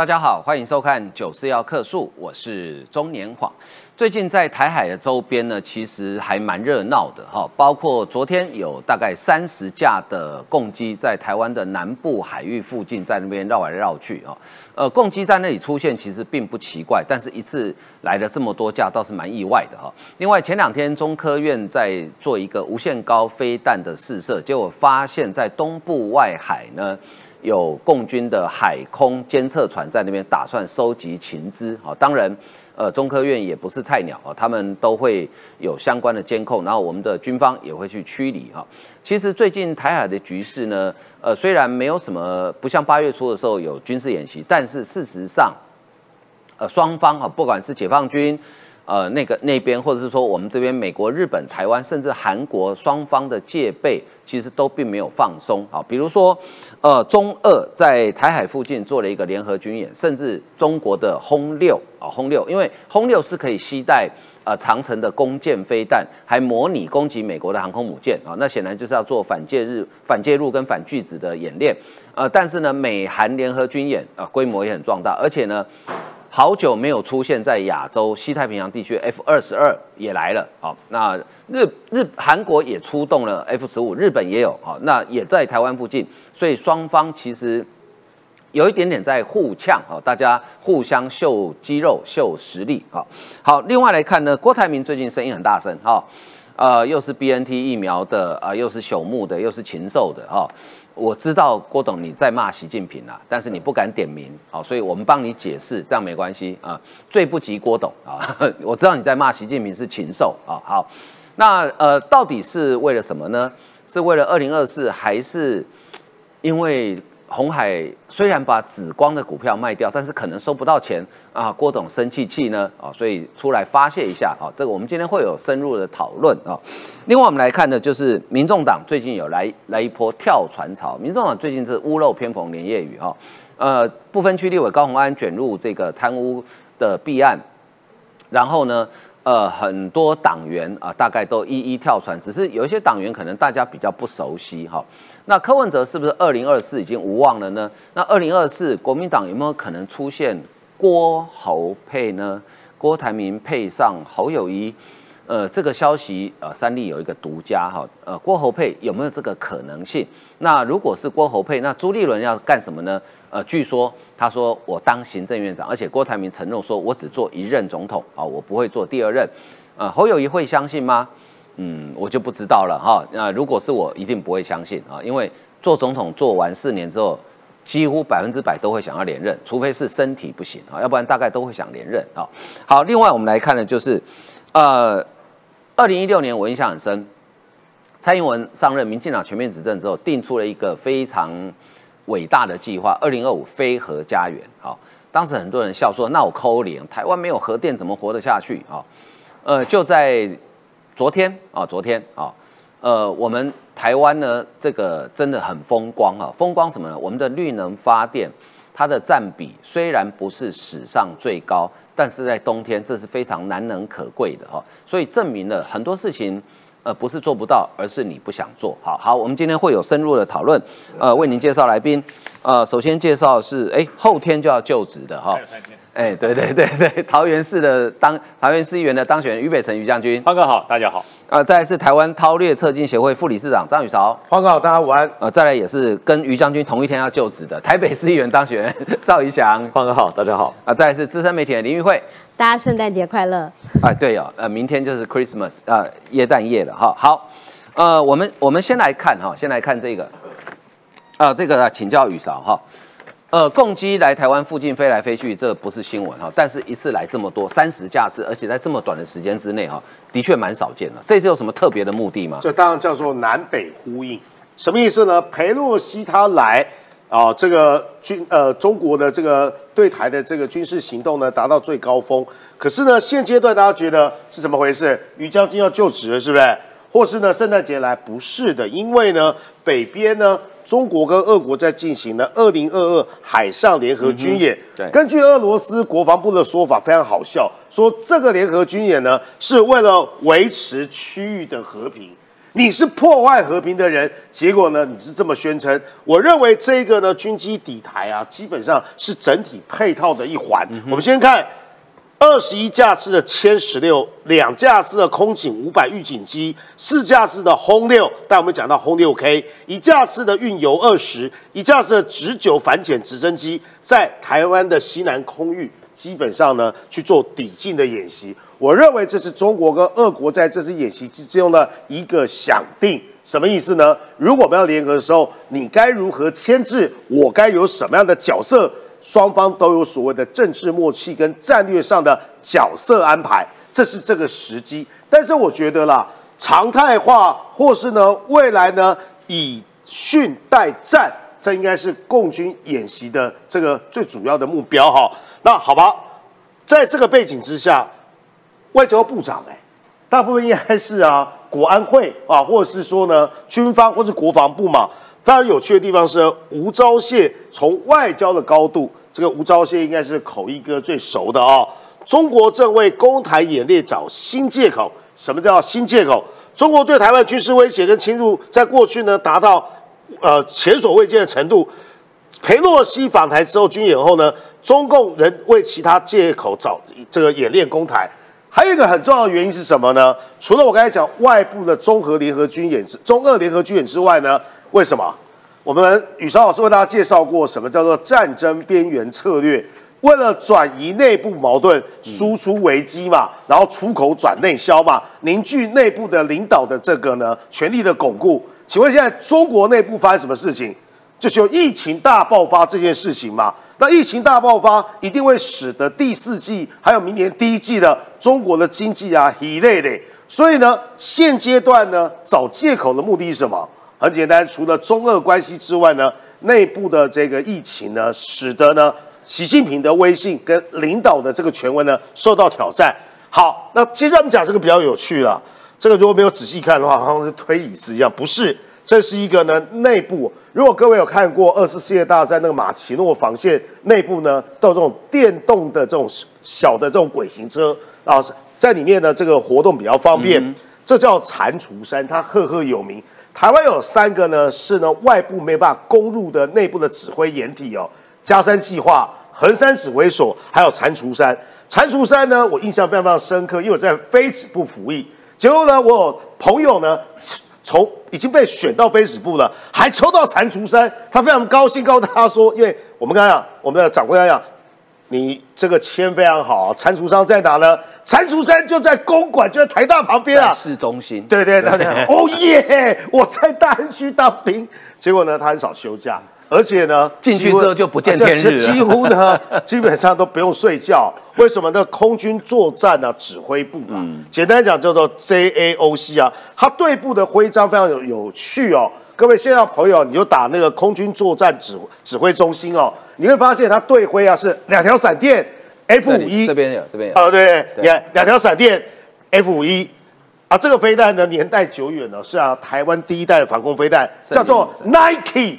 大家好，欢迎收看《九四要客诉》，我是中年晃。最近在台海的周边呢，其实还蛮热闹的哈，包括昨天有大概三十架的共机在台湾的南部海域附近，在那边绕来绕去啊。呃，共机在那里出现其实并不奇怪，但是一次来了这么多架，倒是蛮意外的哈。另外前两天中科院在做一个无限高飞弹的试射，结果发现，在东部外海呢。有共军的海空监测船在那边打算收集情资啊，当然，呃，中科院也不是菜鸟啊，他们都会有相关的监控，然后我们的军方也会去驱离哈。其实最近台海的局势呢，呃，虽然没有什么，不像八月初的时候有军事演习，但是事实上，呃，双方啊，不管是解放军。呃，那个那边，或者是说我们这边，美国、日本、台湾，甚至韩国，双方的戒备其实都并没有放松啊。比如说，呃，中俄在台海附近做了一个联合军演，甚至中国的轰六啊，轰六，因为轰六是可以携带呃长城的弓箭飞弹，还模拟攻击美国的航空母舰啊。那显然就是要做反介入、反介入跟反拒止的演练。呃，但是呢，美韩联合军演啊，规模也很壮大，而且呢。好久没有出现在亚洲、西太平洋地区，F 二十二也来了。好，那日日韩国也出动了 F 十五，日本也有。好，那也在台湾附近，所以双方其实有一点点在互呛。好，大家互相秀肌肉、秀实力。好，好，另外来看呢，郭台铭最近声音很大声。哈，呃，又是 BNT 疫苗的啊，又是朽木的，又是禽兽的。哈。我知道郭董你在骂习近平啊，但是你不敢点名，好，所以我们帮你解释，这样没关系啊。罪不及郭董啊，我知道你在骂习近平是禽兽啊。好，那呃，到底是为了什么呢？是为了二零二四，还是因为？红海虽然把紫光的股票卖掉，但是可能收不到钱啊。郭董生气气呢啊，所以出来发泄一下啊。这个我们今天会有深入的讨论啊。另外我们来看的就是民众党最近有来来一波跳船潮。民众党最近是屋漏偏逢连夜雨哈。呃，不分区立委高鸿安卷入这个贪污的弊案，然后呢，呃，很多党员啊，大概都一一跳船，只是有一些党员可能大家比较不熟悉哈。那柯文哲是不是二零二四已经无望了呢？那二零二四国民党有没有可能出现郭侯配呢？郭台铭配上侯友谊，呃，这个消息呃，三立有一个独家哈，呃，郭侯配有没有这个可能性？那如果是郭侯配，那朱立伦要干什么呢？呃，据说他说我当行政院长，而且郭台铭承诺说我只做一任总统啊，我不会做第二任。呃，侯友谊会相信吗？嗯，我就不知道了哈。那如果是我，一定不会相信啊，因为做总统做完四年之后，几乎百分之百都会想要连任，除非是身体不行啊，要不然大概都会想连任啊。好，另外我们来看的就是，呃，二零一六年我印象很深，蔡英文上任，民进党全面执政之后，定出了一个非常伟大的计划，二零二五非核家园。好，当时很多人笑说，那我扣零，台湾没有核电怎么活得下去啊？呃，就在。昨天啊，昨天啊，呃，我们台湾呢，这个真的很风光啊，风光什么呢？我们的绿能发电，它的占比虽然不是史上最高，但是在冬天这是非常难能可贵的哈，所以证明了很多事情，呃，不是做不到，而是你不想做好。好，我们今天会有深入的讨论，呃，为您介绍来宾，呃，首先介绍是，哎，后天就要就职的哈。哎，对对对对，桃园市的当桃园市议员的当选人于北辰于将军，方哥好，大家好。呃，再来是台湾韬略策进协会副理事长张宇韶，方哥好，大家午安。呃，再来也是跟于将军同一天要就职的 台北市议员当选人 赵怡翔，方哥好，大家好。啊，再来是资深媒体人林玉慧，大家圣诞节快乐。啊，对哦，呃，明天就是 Christmas 呃，耶诞夜了哈。好，呃，我们我们先来看哈，先来看这个，啊，这个请教宇韶哈。呃，共机来台湾附近飞来飞去，这不是新闻哈。但是，一次来这么多，三十架次，而且在这么短的时间之内哈，的确蛮少见的。这次有什么特别的目的吗？这当然叫做南北呼应。什么意思呢？裴洛西他来啊，这个军呃中国的这个对台的这个军事行动呢，达到最高峰。可是呢，现阶段大家觉得是怎么回事？于将军要就职了，是不是？或是呢，圣诞节来？不是的，因为呢，北边呢。中国跟俄国在进行的二零二二海上联合军演。对，根据俄罗斯国防部的说法，非常好笑，说这个联合军演呢是为了维持区域的和平。你是破坏和平的人，结果呢，你是这么宣称。我认为这个呢，军机底台啊，基本上是整体配套的一环。我们先看。二十一架次的歼十六，两架次的空警五百预警机，四架次的轰六，但我们讲到轰六 K，一架次的运油二十，一架次的直九反潜直升机，在台湾的西南空域，基本上呢去做抵近的演习。我认为这是中国跟俄国在这次演习之中的一个响定，什么意思呢？如果我们要联合的时候，你该如何牵制？我该有什么样的角色？双方都有所谓的政治默契跟战略上的角色安排，这是这个时机。但是我觉得啦，常态化或是呢未来呢以训代战，这应该是共军演习的这个最主要的目标哈。那好吧，在这个背景之下，外交部长哎，大部分应该是啊国安会啊，或者是说呢军方或是国防部嘛。非常有趣的地方是，吴钊燮从外交的高度，这个吴钊燮应该是口译哥最熟的啊。中国正为攻台演练找新借口。什么叫新借口？中国对台湾军事威胁跟侵入，在过去呢达到呃前所未见的程度。裴洛西访台之后军演后呢，中共人为其他借口找这个演练攻台。还有一个很重要的原因是什么呢？除了我刚才讲外部的综合联合军演之中俄联合军演之外呢？为什么？我们宇超老师为大家介绍过什么叫做战争边缘策略？为了转移内部矛盾，输出危机嘛，然后出口转内销嘛，凝聚内部的领导的这个呢权力的巩固。请问现在中国内部发生什么事情？就是有疫情大爆发这件事情嘛？那疫情大爆发一定会使得第四季还有明年第一季的中国的经济啊一类的。所以呢，现阶段呢找借口的目的是什么？很简单，除了中俄关系之外呢，内部的这个疫情呢，使得呢习近平的威信跟领导的这个权威呢受到挑战。好，那接着我们讲这个比较有趣了。这个如果没有仔细看的话，好像是推椅子一样，不是，这是一个呢内部。如果各位有看过二次世界大战那个马奇诺防线内部呢，到这种电动的这种小的这种轨行车啊，在里面呢这个活动比较方便。这叫蟾蜍山，它赫赫有名。台湾有三个呢，是呢外部没办法攻入的内部的指挥掩体哦。加山计划、横山指挥所，还有蟾蜍山。蟾蜍山呢，我印象非常非常深刻，因为我在非指部服役。结果呢，我朋友呢，从已经被选到非指部了，还抽到蟾蜍山，他非常高兴，告诉他说，因为我们刚刚讲，我们的长官要讲，你这个签非常好，蟾蜍山在哪呢？蟾蜍山就在公馆，就在台大旁边啊，市中心。对对对对，哦耶！我在大安区当兵，结果呢，他很少休假，而且呢，进去之后就不见天日几乎呢，基本上都不用睡觉。为什么呢？空军作战呢，指挥部啊，简单讲叫做 JAOC 啊，它对部的徽章非常有有趣哦。各位现在朋友，你就打那个空军作战指指挥中心哦，你会发现它队徽啊是两条闪电。F 五一这边有，这边有。哦，对，你看两条闪电，F 五一啊，这个飞弹呢年代久远了，是啊，台湾第一代的防空飞弹，叫做 Nike，Nike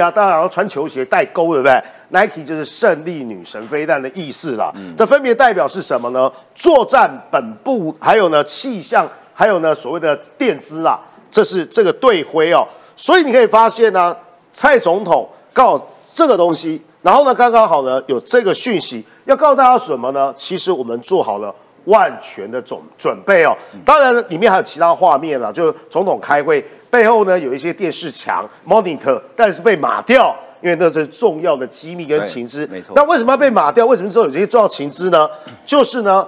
啊，当然要穿球鞋带钩，对不对？Nike 就是胜利女神飞弹的意思啦。这分别代表是什么呢？作战本部，还有呢气象，还有呢所谓的电资啦，这是这个队徽哦。所以你可以发现呢，蔡总统告这个东西。然后呢，刚刚好呢，有这个讯息要告诉大家什么呢？其实我们做好了万全的准准备哦。当然，里面还有其他画面了，就总统开会背后呢有一些电视墙 monitor，但是被码掉，因为那是重要的机密跟情资。没错。那为什么要被码掉？为什么之后有这些重要情资呢？就是呢，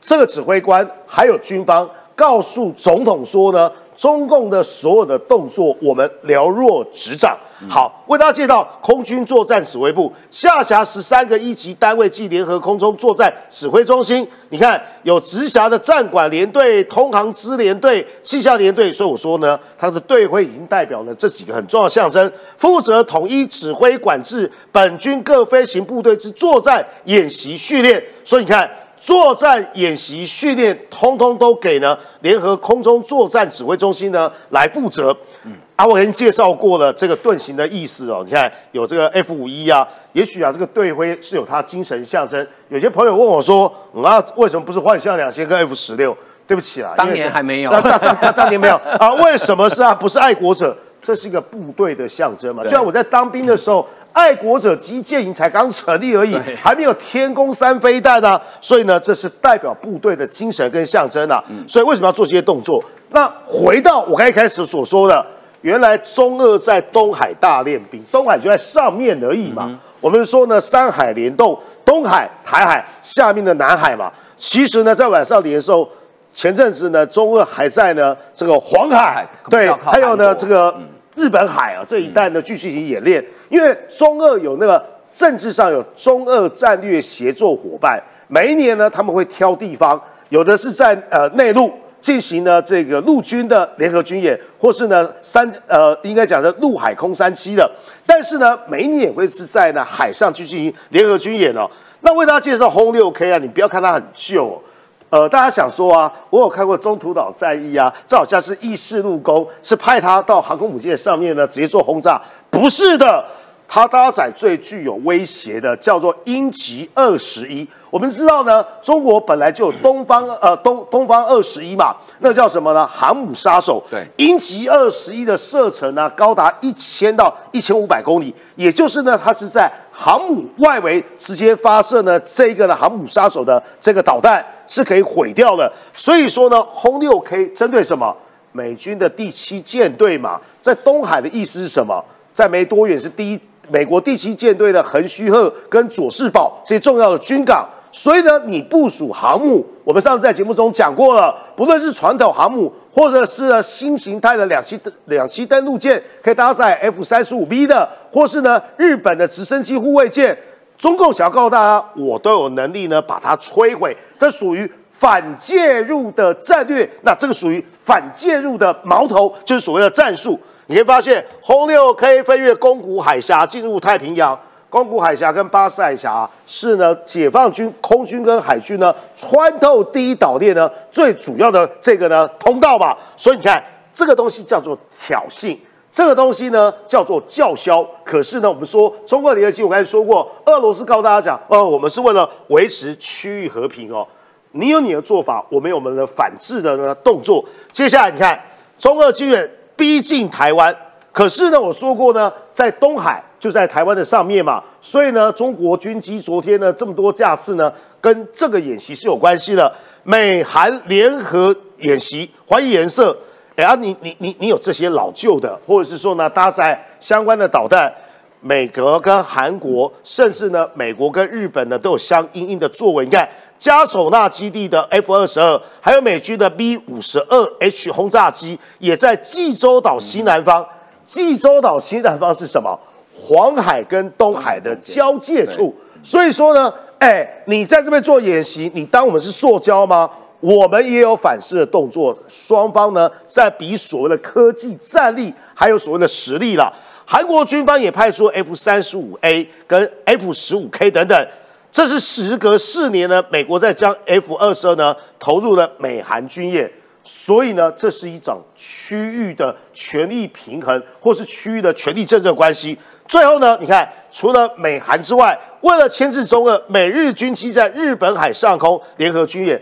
这个指挥官还有军方告诉总统说呢。中共的所有的动作，我们了若指掌。好，为大家介绍空军作战指挥部下辖十三个一级单位即联合空中作战指挥中心。你看，有直辖的战管连队、通航支连队、气象连队。所以我说呢，它的队徽已经代表了这几个很重要的象征，负责统一指挥管制本军各飞行部队之作战演习训练。所以你看。作战演习训练，通通都给呢联合空中作战指挥中心呢来负责。嗯，啊，我给你介绍过了这个盾形的意思哦。你看有这个 F 五一啊，也许啊这个队徽是有它精神象征。有些朋友问我说，啊为什么不是幻象两千跟 F 十六？对不起啊，当年还没有当当当当年没有啊？为什么是啊？不是爱国者，这是一个部队的象征嘛。就像我在当兵的时候，爱国者基建营才刚成立而已，还没有天宫三飞弹呢。所以呢，这是代表部队的精神跟象征啊。所以为什么要做这些动作？那回到我刚一开始所说的，原来中俄在东海大练兵，东海就在上面而已嘛。我们说呢，三海联动，东海、台海下面的南海嘛。其实呢，在晚上连的时候。前阵子呢，中俄还在呢这个黄海，对，还有呢这个日本海啊这一带呢继续进行演练。因为中俄有那个政治上有中俄战略协作伙伴，每一年呢他们会挑地方，有的是在呃内陆进行呢这个陆军的联合军演，或是呢三呃应该讲的陆海空三栖的。但是呢每一年也会是在呢海上去进行联合军演哦。那为大家介绍轰六 K 啊，你不要看它很旧。呃，大家想说啊，我有看过中途岛战役啊，这好像是意式陆攻，是派他到航空母舰上面呢，直接做轰炸，不是的。它搭载最具有威胁的叫做鹰击二十一。我们知道呢，中国本来就有东方呃东东方二十一嘛，那叫什么呢？航母杀手。对，鹰击二十一的射程呢高达一千到一千五百公里，也就是呢，它是在航母外围直接发射呢这个呢航母杀手的这个导弹是可以毁掉的。所以说呢，轰六 K 针对什么？美军的第七舰队嘛，在东海的意思是什么？在没多远是第一。美国第七舰队的横须贺跟佐世保这些重要的军港，所以呢，你部署航母，我们上次在节目中讲过了，不论是传统航母，或者是新形态的两栖两栖登陆舰，可以搭载 F 三十五 B 的，或是呢日本的直升机护卫舰，中共想要告诉大家，我都有能力呢把它摧毁，这属于反介入的战略，那这个属于反介入的矛头，就是所谓的战术。你可以发现，轰六 K 飞越宫古海峡进入太平洋。宫古海峡跟巴士海峡是呢，解放军空军跟海军呢穿透第一岛链呢最主要的这个呢通道吧。所以你看，这个东西叫做挑衅，这个东西呢叫做叫嚣。可是呢，我们说中国联合机，我刚才说过，俄罗斯告诉大家讲，哦，我们是为了维持区域和平哦。你有你的做法，我们有我们的反制的呢动作。接下来你看，中俄军演。逼近台湾，可是呢，我说过呢，在东海就在台湾的上面嘛，所以呢，中国军机昨天呢这么多架次呢，跟这个演习是有关系的。美韩联合演习，怀疑颜色，哎呀，你你你你有这些老旧的，或者是说呢搭载相关的导弹，美国跟韩国，甚至呢美国跟日本呢都有相应应的作为。你看。加手纳基地的 F 二十二，还有美军的 B 五十二 H 轰炸机，也在济州岛西南方。济州岛西南方是什么？黄海跟东海的交界处。所以说呢，哎，你在这边做演习，你当我们是塑胶吗？我们也有反噬的动作。双方呢，在比所谓的科技战力，还有所谓的实力了。韩国军方也派出 F 三十五 A 跟 F 十五 K 等等。这是时隔四年呢，美国在将 F 二十二呢投入了美韩军演，所以呢，这是一种区域的权力平衡，或是区域的权力政治关系。最后呢，你看，除了美韩之外，为了牵制中俄，美日军机在日本海上空联合军演，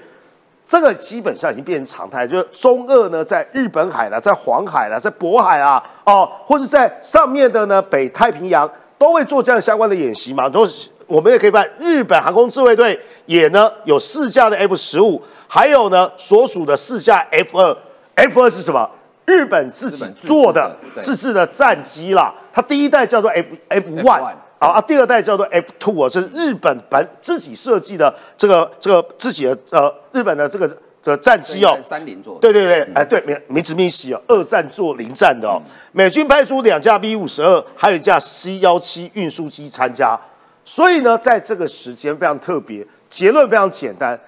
这个基本上已经变成常态，就是中俄呢在日本海了，在黄海了，在渤海啊，哦，或者在上面的呢北太平洋都会做这样相关的演习嘛，都是。我们也可以发现，日本航空自卫队也呢有四架的 F 十五，还有呢所属的四架 F 二。F 二是什么？日本自己做的自制的战机啦。它第一代叫做 F F one 啊，第二代叫做 F two 啊，这是日本本自己设计的这个这个自己的呃日本的这个这战机哦。三零座。对对对，哎对，名名字密西哦，二战做零战的哦。美军派出两架 B 五十二，还有一架 C 幺七运输机参加。所以呢，在这个时间非常特别，结论非常简单。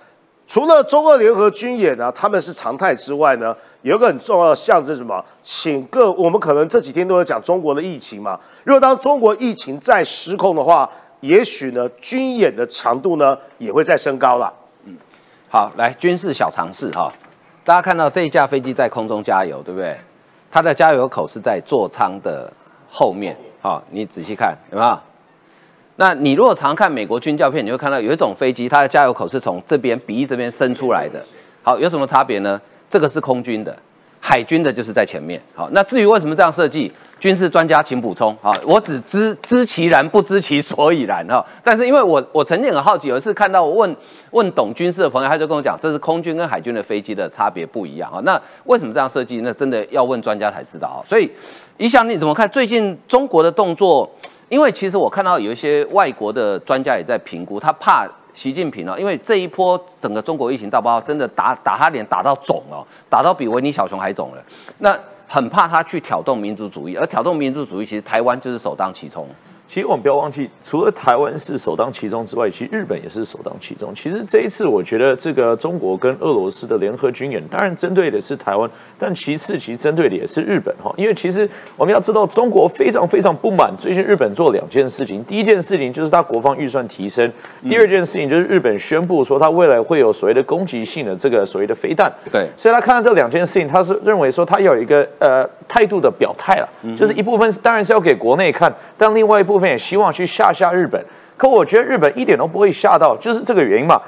除了中俄联合军演呢，他们是常态之外呢，有一个很重要的象征什么？请各我们可能这几天都有讲中国的疫情嘛。如果当中国疫情再失控的话，也许呢，军演的强度呢也会再升高了。嗯，好，来军事小常识哈，大家看到这一架飞机在空中加油，对不对？它的加油口是在座舱的后面，好，你仔细看，有没有？那你如果常看美国军教片，你会看到有一种飞机，它的加油口是从这边鼻翼这边伸出来的，好，有什么差别呢？这个是空军的，海军的就是在前面。好，那至于为什么这样设计，军事专家请补充。好，我只知知其然，不知其所以然。哈，但是因为我我曾经很好奇，有一次看到我问问懂军事的朋友，他就跟我讲，这是空军跟海军的飞机的差别不一样啊。那为什么这样设计？那真的要问专家才知道啊。所以，一翔你怎么看最近中国的动作？因为其实我看到有一些外国的专家也在评估，他怕习近平哦，因为这一波整个中国疫情大爆发，真的打打他脸打到肿了，打到比维尼小熊还肿了。那很怕他去挑动民族主义，而挑动民族主义，其实台湾就是首当其冲。其实我们不要忘记，除了台湾是首当其冲之外，其实日本也是首当其冲。其实这一次，我觉得这个中国跟俄罗斯的联合军演，当然针对的是台湾，但其次其实针对的也是日本哈。因为其实我们要知道，中国非常非常不满最近日本做两件事情。第一件事情就是他国防预算提升，第二件事情就是日本宣布说他未来会有所谓的攻击性的这个所谓的飞弹。对，所以他看到这两件事情，他是认为说他有一个呃态度的表态了，就是一部分是当然是要给国内看，但另外一部分也希望去。吓吓日本，可我觉得日本一点都不会吓到，就是这个原因嘛。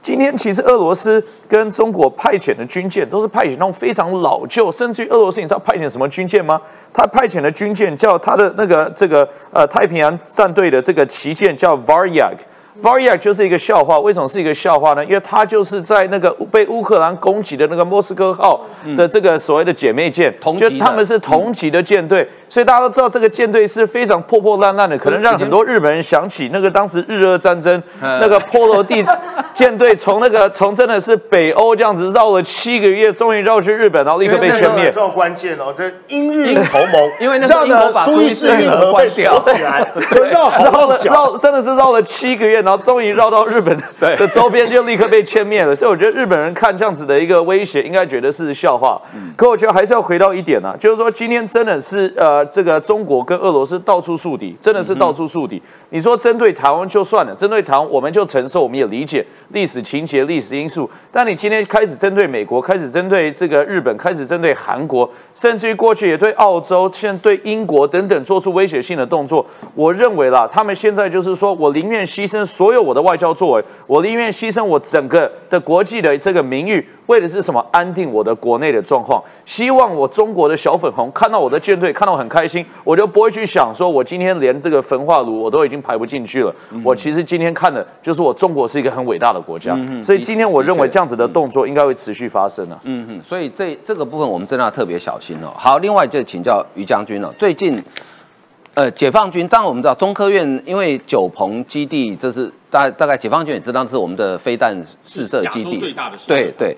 今天其实俄罗斯跟中国派遣的军舰都是派遣那种非常老旧，甚至于俄罗斯你知道派遣什么军舰吗？他派遣的军舰叫他的那个这个呃太平洋战队的这个旗舰叫 Varyag，Varyag 就是一个笑话，为什么是一个笑话呢？因为它就是在那个被乌克兰攻击的那个莫斯科号的这个所谓的姐妹舰，就他们是同级的舰队，所以大家都知道这个舰队是非常破破烂烂的，可能让很多日本人想起那个当时日俄战争那个波罗的舰队从那个 从真的是北欧这样子绕了七个月，终于绕去日本，然后立刻被歼灭。这关键哦，这英日同盟，因为那时候英国把苏伊士运河关掉起来，绕好绕绕真的是绕了七个月。然后终于绕到日本的 周边，就立刻被歼灭了。所以我觉得日本人看这样子的一个威胁，应该觉得是笑话。可我觉得还是要回到一点啊，就是说今天真的是这个中国跟俄罗斯到处树敌，真的是到处树敌。你说针对台湾就算了，针对台湾我们就承受，我们也理解历史情节、历史因素。但你今天开始针对美国，开始针对这个日本，开始针对韩国，甚至于过去也对澳洲，现在对英国等等做出威胁性的动作，我认为啦，他们现在就是说我宁愿牺牲所有我的外交作为，我宁愿牺牲我整个的国际的这个名誉。为的是什么？安定我的国内的状况，希望我中国的小粉红看到我的舰队，看到很开心，我就不会去想说，我今天连这个焚化炉我都已经排不进去了。我其实今天看的就是我中国是一个很伟大的国家，所以今天我认为这样子的动作应该会持续发生啊。嗯嗯，所以这这个部分我们真的要特别小心哦。好，另外就请教于将军了。最近，呃，解放军当然我们知道中科院因为九鹏基地，这是大大概解放军也知道是我们的飞弹试射基地，最大的对对。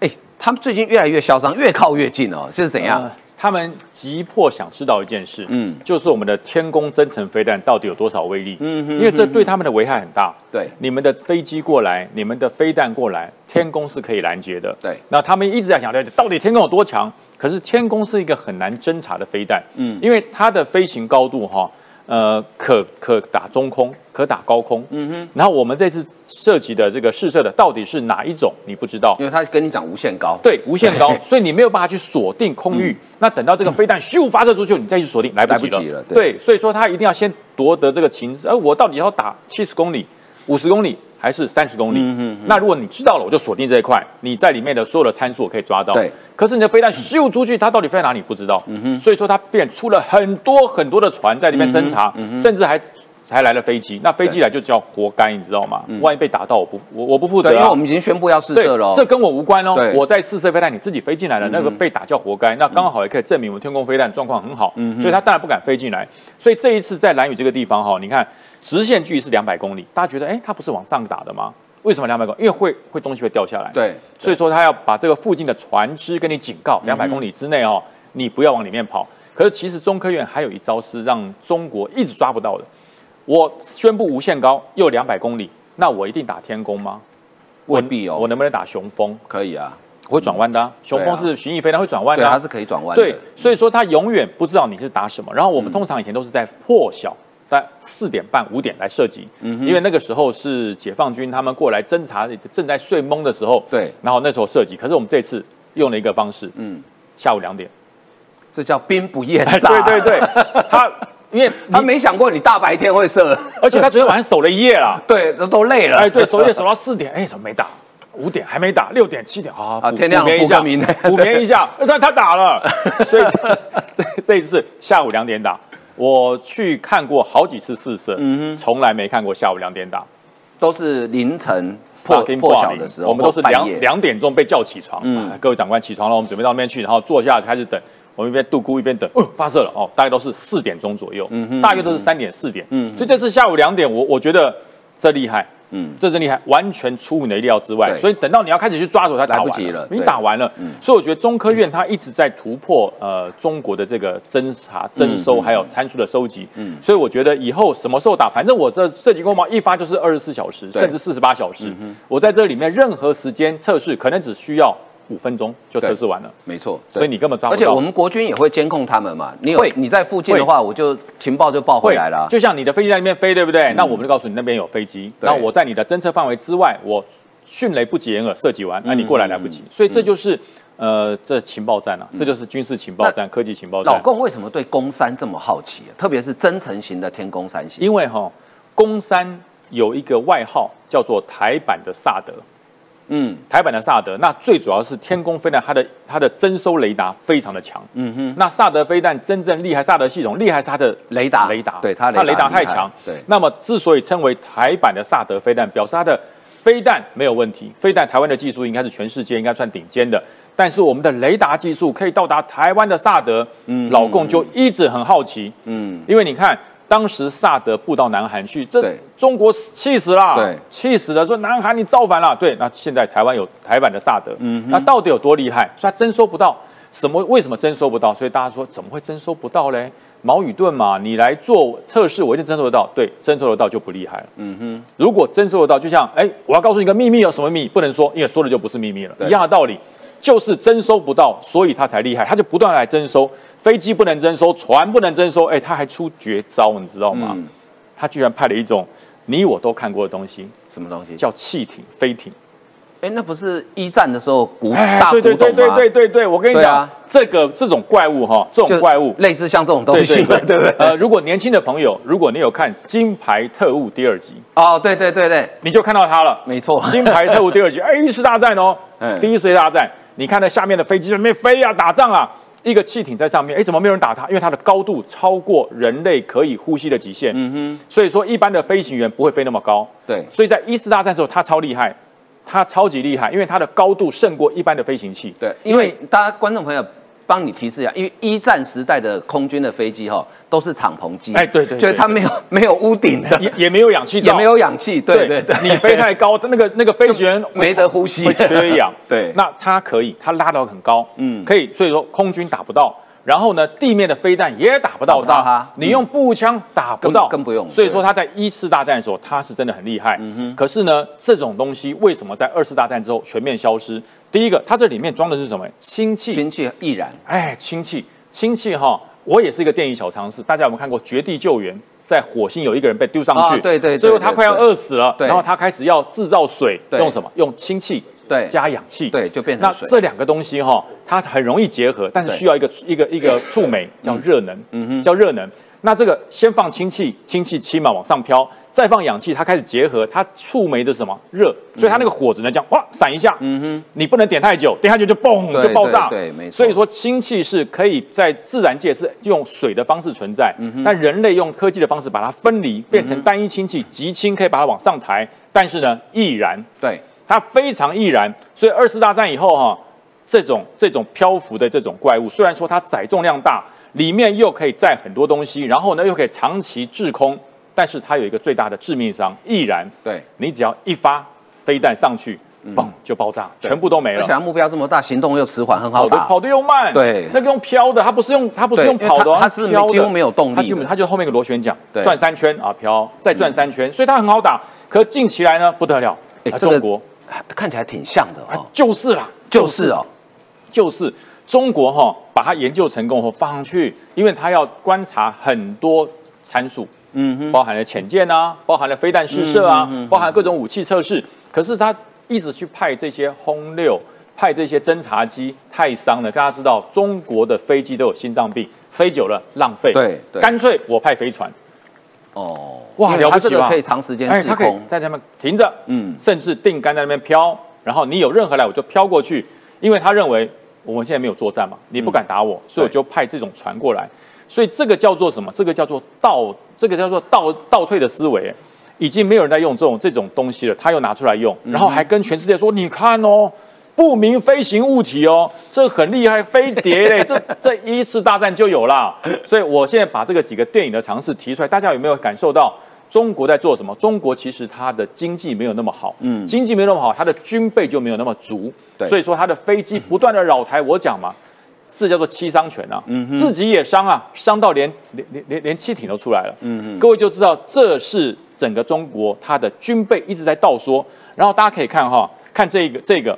哎，他们最近越来越嚣张，越靠越近哦，这是怎样？他们急迫想知道一件事，嗯，就是我们的天宫增程飞弹到底有多少威力？嗯，因为这对他们的危害很大。对，你们的飞机过来，你们的飞弹过来，天宫是可以拦截的。对，那他们一直在想了解到底天宫有多强？可是天宫是一个很难侦查的飞弹，嗯，因为它的飞行高度哈。呃，可可打中空，可打高空。嗯哼。然后我们这次涉及的这个试射的到底是哪一种？你不知道，因为它跟你讲无限高。对，无限高，所以你没有办法去锁定空域。那等到这个飞弹咻发射出去，你再去锁定，来不及了。对，所以说他一定要先夺得这个情。呃，我到底要打七十公里、五十公里？还是三十公里，那如果你知道了，我就锁定这一块，你在里面的所有的参数我可以抓到。对，可是你的飞弹咻出去，它到底飞在哪里不知道。嗯哼，所以说它变出了很多很多的船在里面侦查，甚至还还来了飞机。那飞机来就叫活该，你知道吗？万一被打到，我不我我不负责，因为我们已经宣布要试射了，这跟我无关哦。我在试射飞弹，你自己飞进来了，那个被打叫活该。那刚好也可以证明我们天空飞弹状况很好，所以他当然不敢飞进来。所以这一次在蓝屿这个地方哈，你看。直线距离是两百公里，大家觉得，哎，它不是往上打的吗？为什么两百公里？因为会会东西会掉下来。对，所以说他要把这个附近的船只跟你警告，两百公里之内哦，你不要往里面跑。可是其实中科院还有一招是让中国一直抓不到的。我宣布无限高又两百公里，那我一定打天宫吗？未必哦。我能不能打雄风？可以啊，会转弯的。雄风是巡弋飞弹会转弯的，它是可以转弯的。对，所以说它永远不知道你是打什么。然后我们通常以前都是在破晓。在四点半五点来射击，因为那个时候是解放军他们过来侦察，正在睡懵的时候。对，然后那时候射击。可是我们这次用了一个方式，嗯，下午两点，这叫兵不厌诈。对对对，他因为他没想过你大白天会射，而且他昨天晚上守了一夜了。对，都都累了。哎，对，守夜守到四点，哎，怎么没打？五点还没打，六点七点啊，啊，天亮补个名，补眠一下，他他打了，所以这这一次下午两点打，我去看过好几次试射，嗯从来没看过下午两点打，都是凌晨破破晓的时候，我们都是两两点钟被叫起床，嗯，各位长官起床了，我们准备到那边去，然后坐下开始等。我们一边度孤一边等，哦，发射了哦，大概都是四点钟左右，嗯哼，大约都是三点四点，嗯，所以这次下午两点，我我觉得这厉害，嗯，这真厉害，完全出乎你的意料之外，所以等到你要开始去抓的时候，它来不及了，你打完了，所以我觉得中科院它一直在突破呃中国的这个侦查、征收还有参数的收集，嗯，所以我觉得以后什么时候打，反正我这射击光芒一发就是二十四小时，甚至四十八小时，我在这里面任何时间测试，可能只需要。五分钟就测试完了，没错，所以你根本抓不到。而且我们国军也会监控他们嘛，你有你在附近的话，我就情报就报回来了。就像你的飞机在那边飞，对不对？那我们就告诉你那边有飞机。那我在你的侦测范围之外，我迅雷不及掩耳射击完，那你过来来不及。所以这就是呃，这情报战啊，这就是军事情报战、科技情报战。老共为什么对攻山这么好奇？特别是增程型的天宫三型，因为哈，攻山有一个外号叫做台版的萨德。嗯，台版的萨德，那最主要是天宫飞弹，它的它的征收雷达非常的强。嗯哼，那萨德飞弹真正厉害，萨德系统厉害是它的雷达，雷达，对它它雷达太强。对，那么之所以称为台版的萨德飞弹，表示它的飞弹没有问题，飞弹台湾的技术应该是全世界应该算顶尖的。但是我们的雷达技术可以到达台湾的萨德，嗯，老共就一直很好奇。嗯，因为你看。当时萨德布到南韩去，这中国气死了，对，气死了，说南韩你造反了，对，那现在台湾有台版的萨德，嗯，那到底有多厉害？所以征收不到，什么？为什么征收不到？所以大家说怎么会征收不到嘞？矛与盾嘛，你来做测试，我一定征收得到，对，征收得到就不厉害了，嗯哼。如果征收得到，就像，哎，我要告诉你一个秘密，有什么秘密不能说？因为说了就不是秘密了，一样的道理。就是征收不到，所以他才厉害，他就不断来征收。飞机不能征收，船不能征收，哎，他还出绝招，你知道吗？他居然派了一种你我都看过的东西，什么东西？叫气艇、飞艇。哎，那不是一战的时候古大古董吗？对对对对对对对，我跟你讲，这个这种怪物哈，这种怪物类似像这种东西，对不对？呃，如果年轻的朋友，如果你有看《金牌特务》第二集，哦，对对对对，你就看到他了，没错，《金牌特务》第二集，哎，一次大战哦，第一次大战。你看那下面的飞机在那边飞啊，打仗啊，一个汽艇在上面，哎，怎么没有人打它？因为它的高度超过人类可以呼吸的极限。嗯哼，所以说一般的飞行员不会飞那么高。对，所以在一次大战的时候，它超厉害，它超级厉害，因为它的高度胜过一般的飞行器。对，因为大家观众朋友帮你提示一下，因为一战时代的空军的飞机哈。都是敞篷机，哎，对对，就是它没有 没有屋顶的，也也没有氧气也没有氧气，对对对，你飞太高，那个那个飞行员没得呼吸，会缺氧。对，那它可以，它拉到很高，嗯，可以，所以说空军打不到。然后呢，地面的飞弹也打不到它，你用步枪打不到，更不用。所以说他在一次大战的时候，他是真的很厉害。嗯哼。可是呢，这种东西为什么在二次大战之后全面消失？第一个，它这里面装的是什么？氢气。氢气易燃。哎，氢气，氢气哈。我也是一个电影小常识，大家有没有看过《绝地救援》？在火星有一个人被丢上去，对对，最后他快要饿死了，然后他开始要制造水，用什么？用氢气，对，加氧气，对，就变成水。那这两个东西哈，它很容易结合，但是需要一个一个一个触媒，叫热能，嗯哼，叫热能。那这个先放氢气，氢气气嘛往上飘，再放氧气，它开始结合，它触媒的什么？热，所以它那个火只能这样哇闪一下，嗯哼，你不能点太久，点太久就嘣就爆炸，对，没错。所以说氢气是可以在自然界是用水的方式存在，但人类用科技的方式把它分离，变成单一氢气，极轻可以把它往上抬，但是呢易燃，对，它非常易燃，所以二次大战以后哈，这种这种漂浮的这种怪物，虽然说它载重量大。里面又可以载很多东西，然后呢又可以长期滞空，但是它有一个最大的致命伤，易燃。对，你只要一发飞弹上去，嘣就爆炸，全部都没了。而且它目标这么大，行动又迟缓，很好打，跑得又慢。对，那个用飘的，它不是用它不是用跑的，它是几乎没有动力，它基本它就后面一个螺旋桨，转三圈啊飘，再转三圈，所以它很好打。可近起来呢不得了，中国。看起来挺像的哦，就是啦，就是哦，就是。中国哈把它研究成功后放上去，因为它要观察很多参数，嗯哼，包含了潜舰啊，包含了飞弹试射啊，嗯包含各种武器测试。可是他一直去派这些轰六，派这些侦察机，太伤了。大家知道，中国的飞机都有心脏病，飞久了浪费，对，干脆我派飞船。哦，哇，了不起吧？可以长时间滞空，在那边停着，嗯，甚至定杆在那边飘。然后你有任何来我就飘过去，因为他认为我们现在没有作战嘛，你不敢打我，所以我就派这种船过来。所以这个叫做什么？这个叫做倒，这个叫做倒倒退的思维，已经没有人在用这种这种东西了。他又拿出来用，然后还跟全世界说：“你看哦，不明飞行物体哦，这很厉害，飞碟嘞，这这一次大战就有了。”所以我现在把这个几个电影的尝试提出来，大家有没有感受到中国在做什么？中国其实它的经济没有那么好，嗯，经济没有那么好，它的军备就没有那么足，所以说它的飞机不断的扰台。我讲嘛。这叫做七伤拳啊，嗯自己也伤啊，伤到连连连连连气艇都出来了。嗯各位就知道这是整个中国它的军备一直在倒缩。然后大家可以看哈，看这个这个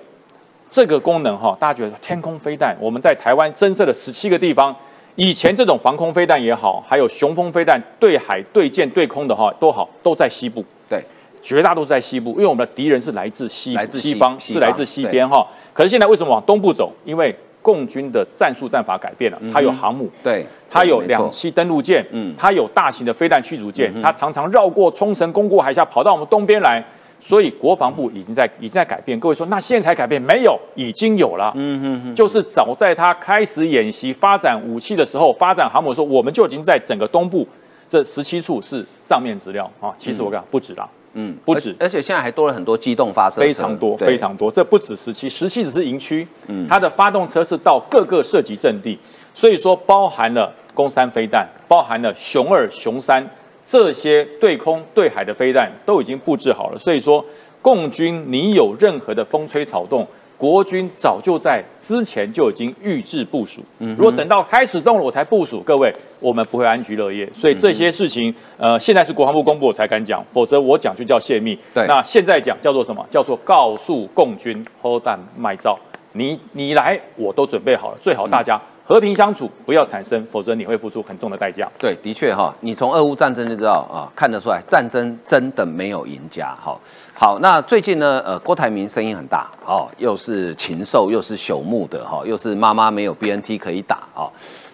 这个功能哈，大家觉得天空飞弹，我们在台湾增设了十七个地方。以前这种防空飞弹也好，还有雄风飞弹对海对舰对空的哈都好，都在西部。对，绝大多数在西部，因为我们的敌人是来自西西方，是来自西边哈。可是现在为什么往东部走？因为共军的战术战法改变了，它有航母，对，它有两栖登陆舰，嗯，它有大型的飞弹驱逐舰，它常常绕过冲绳，攻过海峡，跑到我们东边来。所以国防部已经在已经在改变。各位说，那现在才改变？没有，已经有了。嗯嗯，就是早在他开始演习、发展武器的时候，发展航母的时候，我们就已经在整个东部这十七处是账面资料啊。其实我讲不止啦。嗯，不止，而且现在还多了很多机动发射，非常多，非常多。这不止十七，十七只是营区，嗯，它的发动车是到各个射击阵地，所以说包含了攻三飞弹，包含了熊二、熊三这些对空对海的飞弹都已经布置好了。所以说，共军你有任何的风吹草动。国军早就在之前就已经预置部署，如果等到开始动了我才部署，各位我们不会安居乐业。所以这些事情，呃，现在是国防部公布我才敢讲，否则我讲就叫泄密。对，那现在讲叫做什么？叫做告诉共军抛弹卖照，你你来我都准备好了，最好大家和平相处，不要产生，否则你会付出很重的代价。对，的确哈，你从俄乌战争就知道啊，看得出来战争真的没有赢家哈。好，那最近呢？呃，郭台铭声音很大哦，又是禽兽，又是朽木的哈，又是妈妈没有 BNT 可以打哦，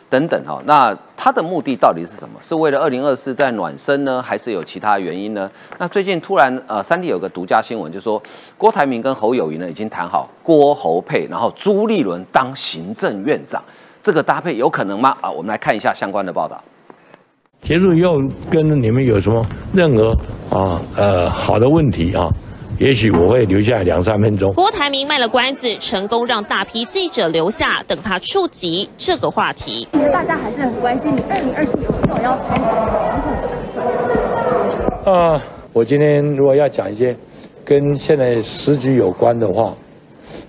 等等哈。那他的目的到底是什么？是为了二零二四在暖身呢，还是有其他原因呢？那最近突然呃，三立有个独家新闻，就说郭台铭跟侯友谊呢已经谈好郭侯配，然后朱立伦当行政院长，这个搭配有可能吗？啊，我们来看一下相关的报道。结束以后跟你们有什么任何啊呃好的问题啊？也许我会留下来两三分钟。郭台铭卖了关子，成功让大批记者留下，等他触及这个话题。其实大家还是很关心你二零二四有没有要参选总统啊，我今天如果要讲一些跟现在时局有关的话。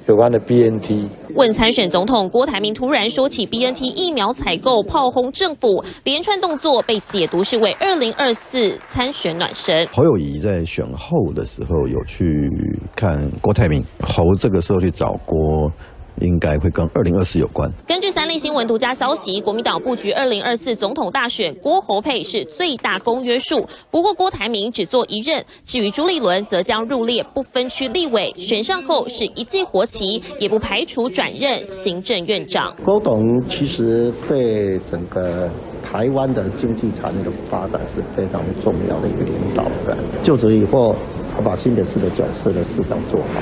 有关的 BNT 问参选总统，郭台铭突然说起 BNT 疫苗采购，炮轰政府，连串动作被解读是为二零二四参选暖身。侯友谊在选后的时候有去看郭台铭，侯这个时候去找郭。应该会跟二零二四有关。根据三立新闻独家消息，国民党布局二零二四总统大选，郭侯配是最大公约数。不过郭台铭只做一任，至于朱立伦则将入列不分区立委，选上后是一记活棋，也不排除转任行政院长。郭董其实对整个台湾的经济产业的发展是非常重要的一个领导人。就职以后，他把新北市的角色的市长做好。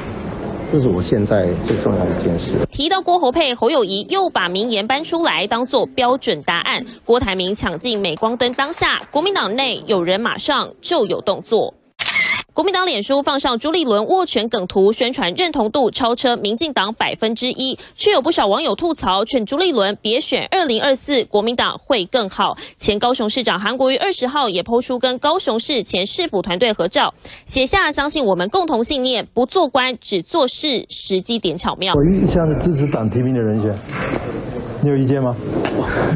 这是我现在最重要的一件事。提到郭侯佩，侯友谊又把名言搬出来当做标准答案。郭台铭抢进镁光灯当下，国民党内有人马上就有动作。国民党脸书放上朱立伦握拳梗图，宣传认同度超车民进党百分之一，却有不少网友吐槽，劝朱立伦别选二零二四，国民党会更好。前高雄市长韩国瑜二十号也抛出跟高雄市前市府团队合照，写下相信我们共同信念，不做官只做事，时机点巧妙。我一向支持党提名的人选。你有意见吗？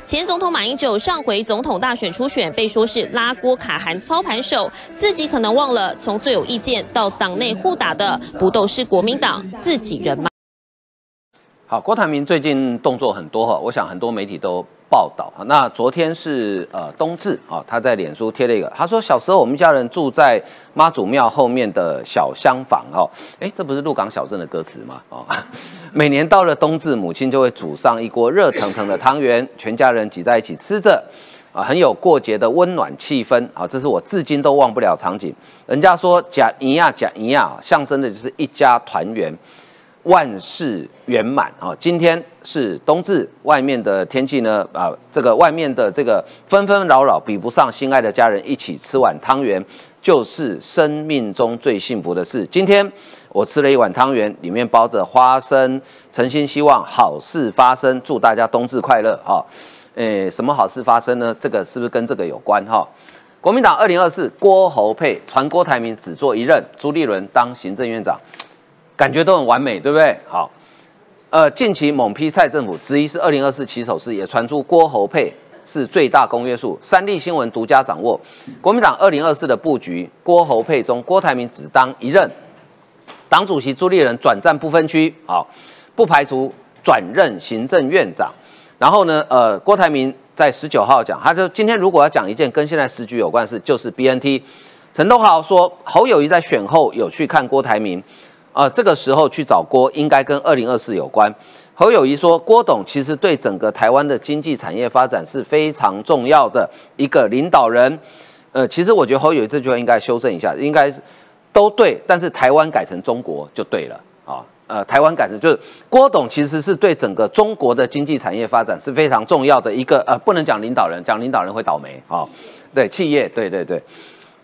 前总统马英九上回总统大选初选被说是拉郭卡韩操盘手，自己可能忘了从最有意见到党内互打的，不都是国民党自己人吗？好，郭台铭最近动作很多哈，我想很多媒体都。报道啊，那昨天是呃冬至啊，他在脸书贴了一个，他说小时候我们家人住在妈祖庙后面的小厢房哦，哎，这不是鹿港小镇的歌词吗？哦，每年到了冬至，母亲就会煮上一锅热腾腾的汤圆，全家人挤在一起吃着，啊，很有过节的温暖气氛啊，这是我至今都忘不了场景。人家说假一亚假一亚，象征的就是一家团圆。万事圆满啊！今天是冬至，外面的天气呢啊，这个外面的这个纷纷扰扰，比不上心爱的家人一起吃碗汤圆，就是生命中最幸福的事。今天我吃了一碗汤圆，里面包着花生，诚心希望好事发生，祝大家冬至快乐哈！诶，什么好事发生呢？这个是不是跟这个有关哈？国民党二零二四郭侯配传郭台铭只做一任，朱立伦当行政院长。感觉都很完美，对不对？好，呃，近期猛批蔡政府，之一是二零二四起手式，也传出郭侯配是最大公约数。三立新闻独家掌握国民党二零二四的布局，郭侯配中，郭台铭只当一任，党主席朱立伦转战不分区，好，不排除转任行政院长。然后呢，呃，郭台铭在十九号讲，他就今天如果要讲一件跟现在时局有关的事，就是 BNT。陈东豪说，侯友谊在选后有去看郭台铭。啊，这个时候去找郭，应该跟二零二四有关。侯友谊说，郭董其实对整个台湾的经济产业发展是非常重要的一个领导人。呃，其实我觉得侯友谊这句话应该修正一下，应该是都对，但是台湾改成中国就对了啊。呃，台湾改成就是郭董其实是对整个中国的经济产业发展是非常重要的一个呃，不能讲领导人，讲领导人会倒霉啊。对，企业，对对对，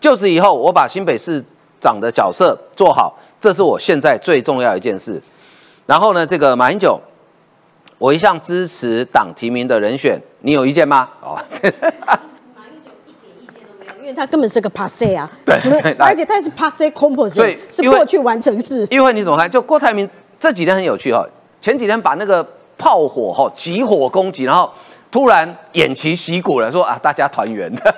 就此以后，我把新北市长的角色做好。这是我现在最重要一件事。然后呢，这个马英九，我一向支持党提名的人选，你有意见吗？哦，马英九一点意见都没有，因为他根本是个 passe 啊。对，而且他是 passe composite，所以是过去完成式。因为你怎么看？就郭台铭这几天很有趣哈，前几天把那个炮火哈急火攻击，然后突然偃旗息鼓了，说啊，大家团圆的。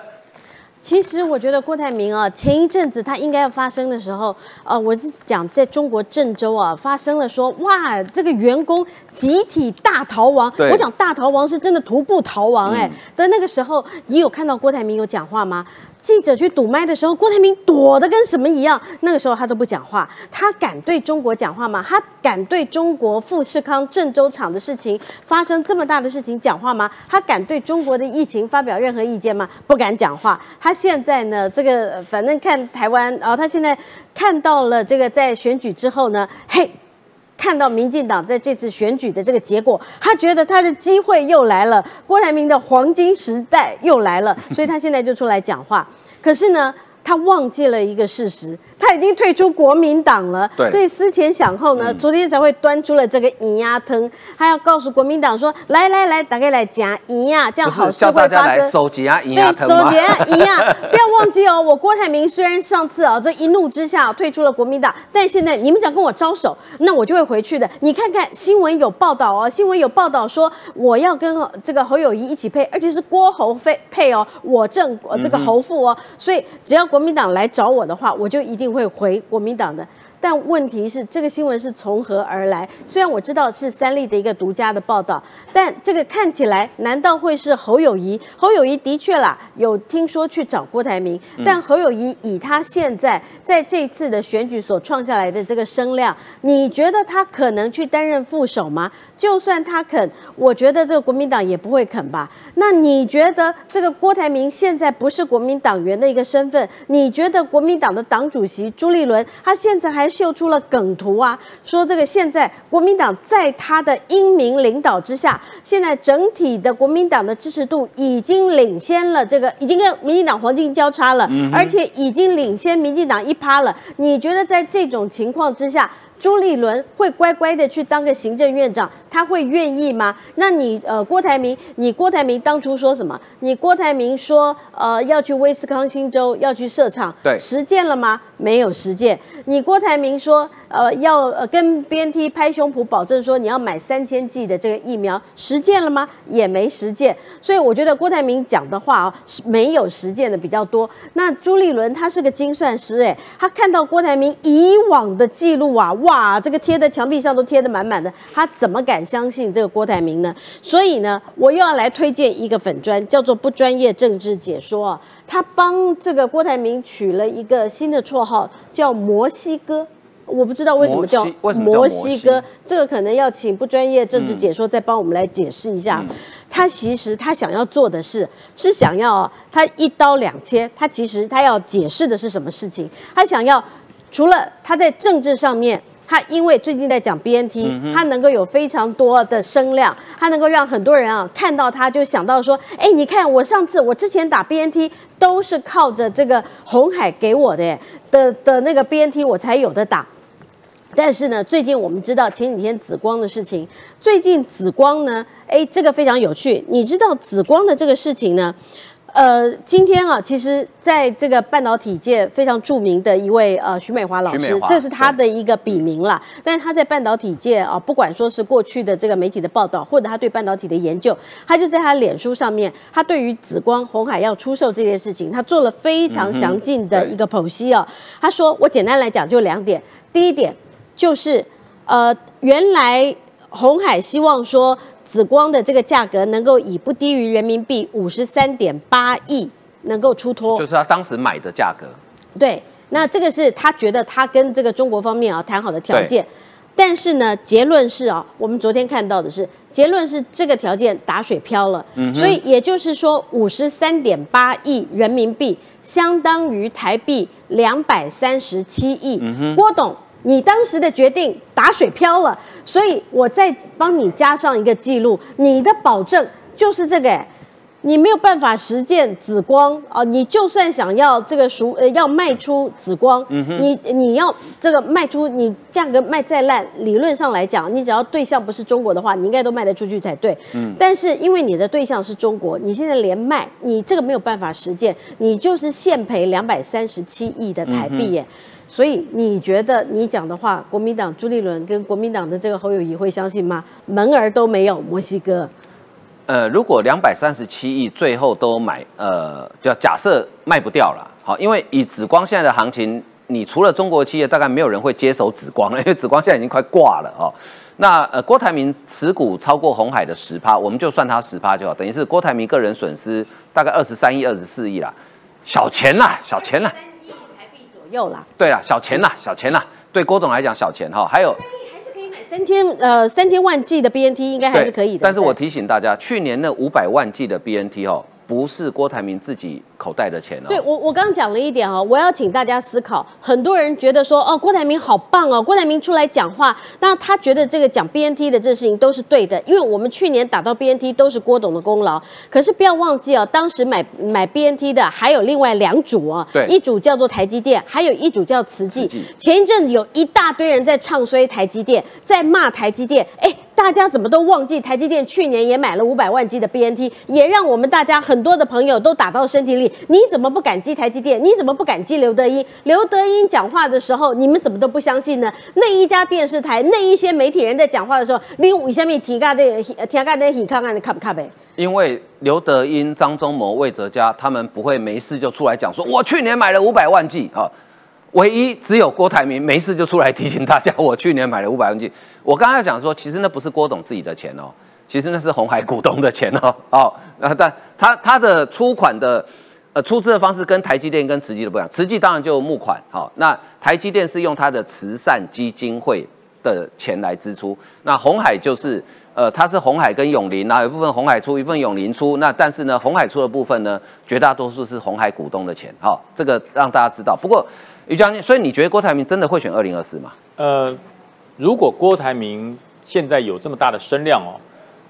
其实我觉得郭台铭啊，前一阵子他应该要发生的时候，呃，我是讲在中国郑州啊发生了，说哇，这个员工集体大逃亡。我讲大逃亡是真的徒步逃亡哎。但那个时候，你有看到郭台铭有讲话吗？记者去堵麦的时候，郭台铭躲得跟什么一样。那个时候他都不讲话，他敢对中国讲话吗？他敢对中国富士康郑州厂的事情发生这么大的事情讲话吗？他敢对中国的疫情发表任何意见吗？不敢讲话。他现在呢，这个反正看台湾，然后他现在看到了这个在选举之后呢，嘿。看到民进党在这次选举的这个结果，他觉得他的机会又来了，郭台铭的黄金时代又来了，所以他现在就出来讲话。可是呢？他忘记了一个事实，他已经退出国民党了，所以思前想后呢，昨天才会端出了这个银鸭汤，他要告诉国民党说：来来来，大家来夹银鸭，这样好事会发生。收集啊银鸭汤对，收集啊银鸭，不要忘记哦。我郭台铭虽然上次啊这一怒之下退出了国民党，但现在你们想跟我招手，那我就会回去的。你看看新闻有报道哦，新闻有报道说我要跟这个侯友谊一起配，而且是郭侯配配哦，我正这个侯父哦，所以只要国。民党来找我的话，我就一定会回国民党的。但问题是，这个新闻是从何而来？虽然我知道是三立的一个独家的报道，但这个看起来，难道会是侯友谊？侯友谊的确啦，有听说去找郭台铭，但侯友谊以他现在在这次的选举所创下来的这个声量，你觉得他可能去担任副手吗？就算他肯，我觉得这个国民党也不会肯吧？那你觉得这个郭台铭现在不是国民党员的一个身份？你觉得国民党的党主席朱立伦他现在还？秀出了梗图啊，说这个现在国民党在他的英明领导之下，现在整体的国民党的支持度已经领先了，这个已经跟民进党黄金交叉了，而且已经领先民进党一趴了。你觉得在这种情况之下？朱立伦会乖乖的去当个行政院长，他会愿意吗？那你呃，郭台铭，你郭台铭当初说什么？你郭台铭说呃要去威斯康星州要去设厂，对，实践了吗？没有实践。你郭台铭说呃要呃跟 BNT 拍胸脯保证说你要买三千剂的这个疫苗，实践了吗？也没实践。所以我觉得郭台铭讲的话啊是没有实践的比较多。那朱立伦他是个精算师哎，他看到郭台铭以往的记录啊哇。哇，这个贴的墙壁上都贴得满满的，他怎么敢相信这个郭台铭呢？所以呢，我又要来推荐一个粉砖，叫做不专业政治解说啊。他帮这个郭台铭取了一个新的绰号，叫摩西哥。我不知道为什么叫摩西哥，这个可能要请不专业政治解说再帮我们来解释一下。他其实他想要做的是，是想要他一刀两切。他其实他要解释的是什么事情？他想要除了他在政治上面。他因为最近在讲 BNT，他能够有非常多的声量，他能够让很多人啊看到他就想到说，哎，你看我上次我之前打 BNT 都是靠着这个红海给我的的的那个 BNT 我才有的打。但是呢，最近我们知道前几天紫光的事情，最近紫光呢，哎，这个非常有趣。你知道紫光的这个事情呢？呃，今天啊，其实在这个半导体界非常著名的一位呃徐美华老师，这是他的一个笔名啦。但是他在半导体界啊，不管说是过去的这个媒体的报道，或者他对半导体的研究，他就在他脸书上面，他对于紫光红海要出售这件事情，他做了非常详尽的一个剖析啊。他说，我简单来讲就两点，第一点。就是，呃，原来红海希望说紫光的这个价格能够以不低于人民币五十三点八亿能够出脱，就是他当时买的价格。对，那这个是他觉得他跟这个中国方面啊谈好的条件，但是呢，结论是啊，我们昨天看到的是结论是这个条件打水漂了，所以也就是说五十三点八亿人民币相当于台币两百三十七亿，郭董。你当时的决定打水漂了，所以我再帮你加上一个记录，你的保证就是这个，你没有办法实践紫光啊，你就算想要这个赎呃要卖出紫光，你你要这个卖出，你价格卖再烂，理论上来讲，你只要对象不是中国的话，你应该都卖得出去才对。嗯，但是因为你的对象是中国，你现在连卖，你这个没有办法实践，你就是现赔两百三十七亿的台币耶。所以你觉得你讲的话，国民党朱立伦跟国民党的这个侯友谊会相信吗？门儿都没有，墨西哥。呃，如果两百三十七亿最后都买，呃，叫假设卖不掉了，好，因为以紫光现在的行情，你除了中国企业，大概没有人会接手紫光了，因为紫光现在已经快挂了哦。那呃，郭台铭持股超过红海的十趴，我们就算他十趴就好，等于是郭台铭个人损失大概二十三亿、二十四亿啦，小钱啦，小钱啦。有啦，对啦，小钱啦，小钱啦，对郭总来讲小钱哈，还有还是可以买三千呃三千万 G 的 BNT 应该还是可以的，但是我提醒大家，去年那五百万 G 的 BNT 哦。不是郭台铭自己口袋的钱哦。对我，我刚刚讲了一点哦，我要请大家思考。很多人觉得说，哦，郭台铭好棒哦，郭台铭出来讲话，那他觉得这个讲 BNT 的这事情都是对的，因为我们去年打到 BNT 都是郭董的功劳。可是不要忘记哦，当时买买 BNT 的还有另外两组哦，对，一组叫做台积电，还有一组叫慈济。前一阵子有一大堆人在唱衰台积电，在骂台积电，哎。大家怎么都忘记台积电去年也买了五百万 G 的 BNT，也让我们大家很多的朋友都打到身体里。你怎么不感激台积电？你怎么不感激刘德英？刘德英讲话的时候，你们怎么都不相信呢？那一家电视台，那一些媒体人在讲话的时候，你为什么提嘎的提嘎的很看看你看不看呗？因为刘德英、张忠谋、魏哲嘉他们不会没事就出来讲说，我去年买了五百万 G 啊。唯一只有郭台铭没事就出来提醒大家，我去年买了五百万 G。我刚才讲说，其实那不是郭董自己的钱哦，其实那是红海股东的钱哦。哦，那但他他的出款的呃出资的方式跟台积电跟慈济的不一样，慈济当然就募款，好，那台积电是用他的慈善基金会的钱来支出，那红海就是呃它是红海跟永林啊，有部分红海出，一部分永林出，那但是呢红海出的部分呢，绝大多数是红海股东的钱，好，这个让大家知道。不过。于将军，所以你觉得郭台铭真的会选二零二四吗？呃，如果郭台铭现在有这么大的声量哦，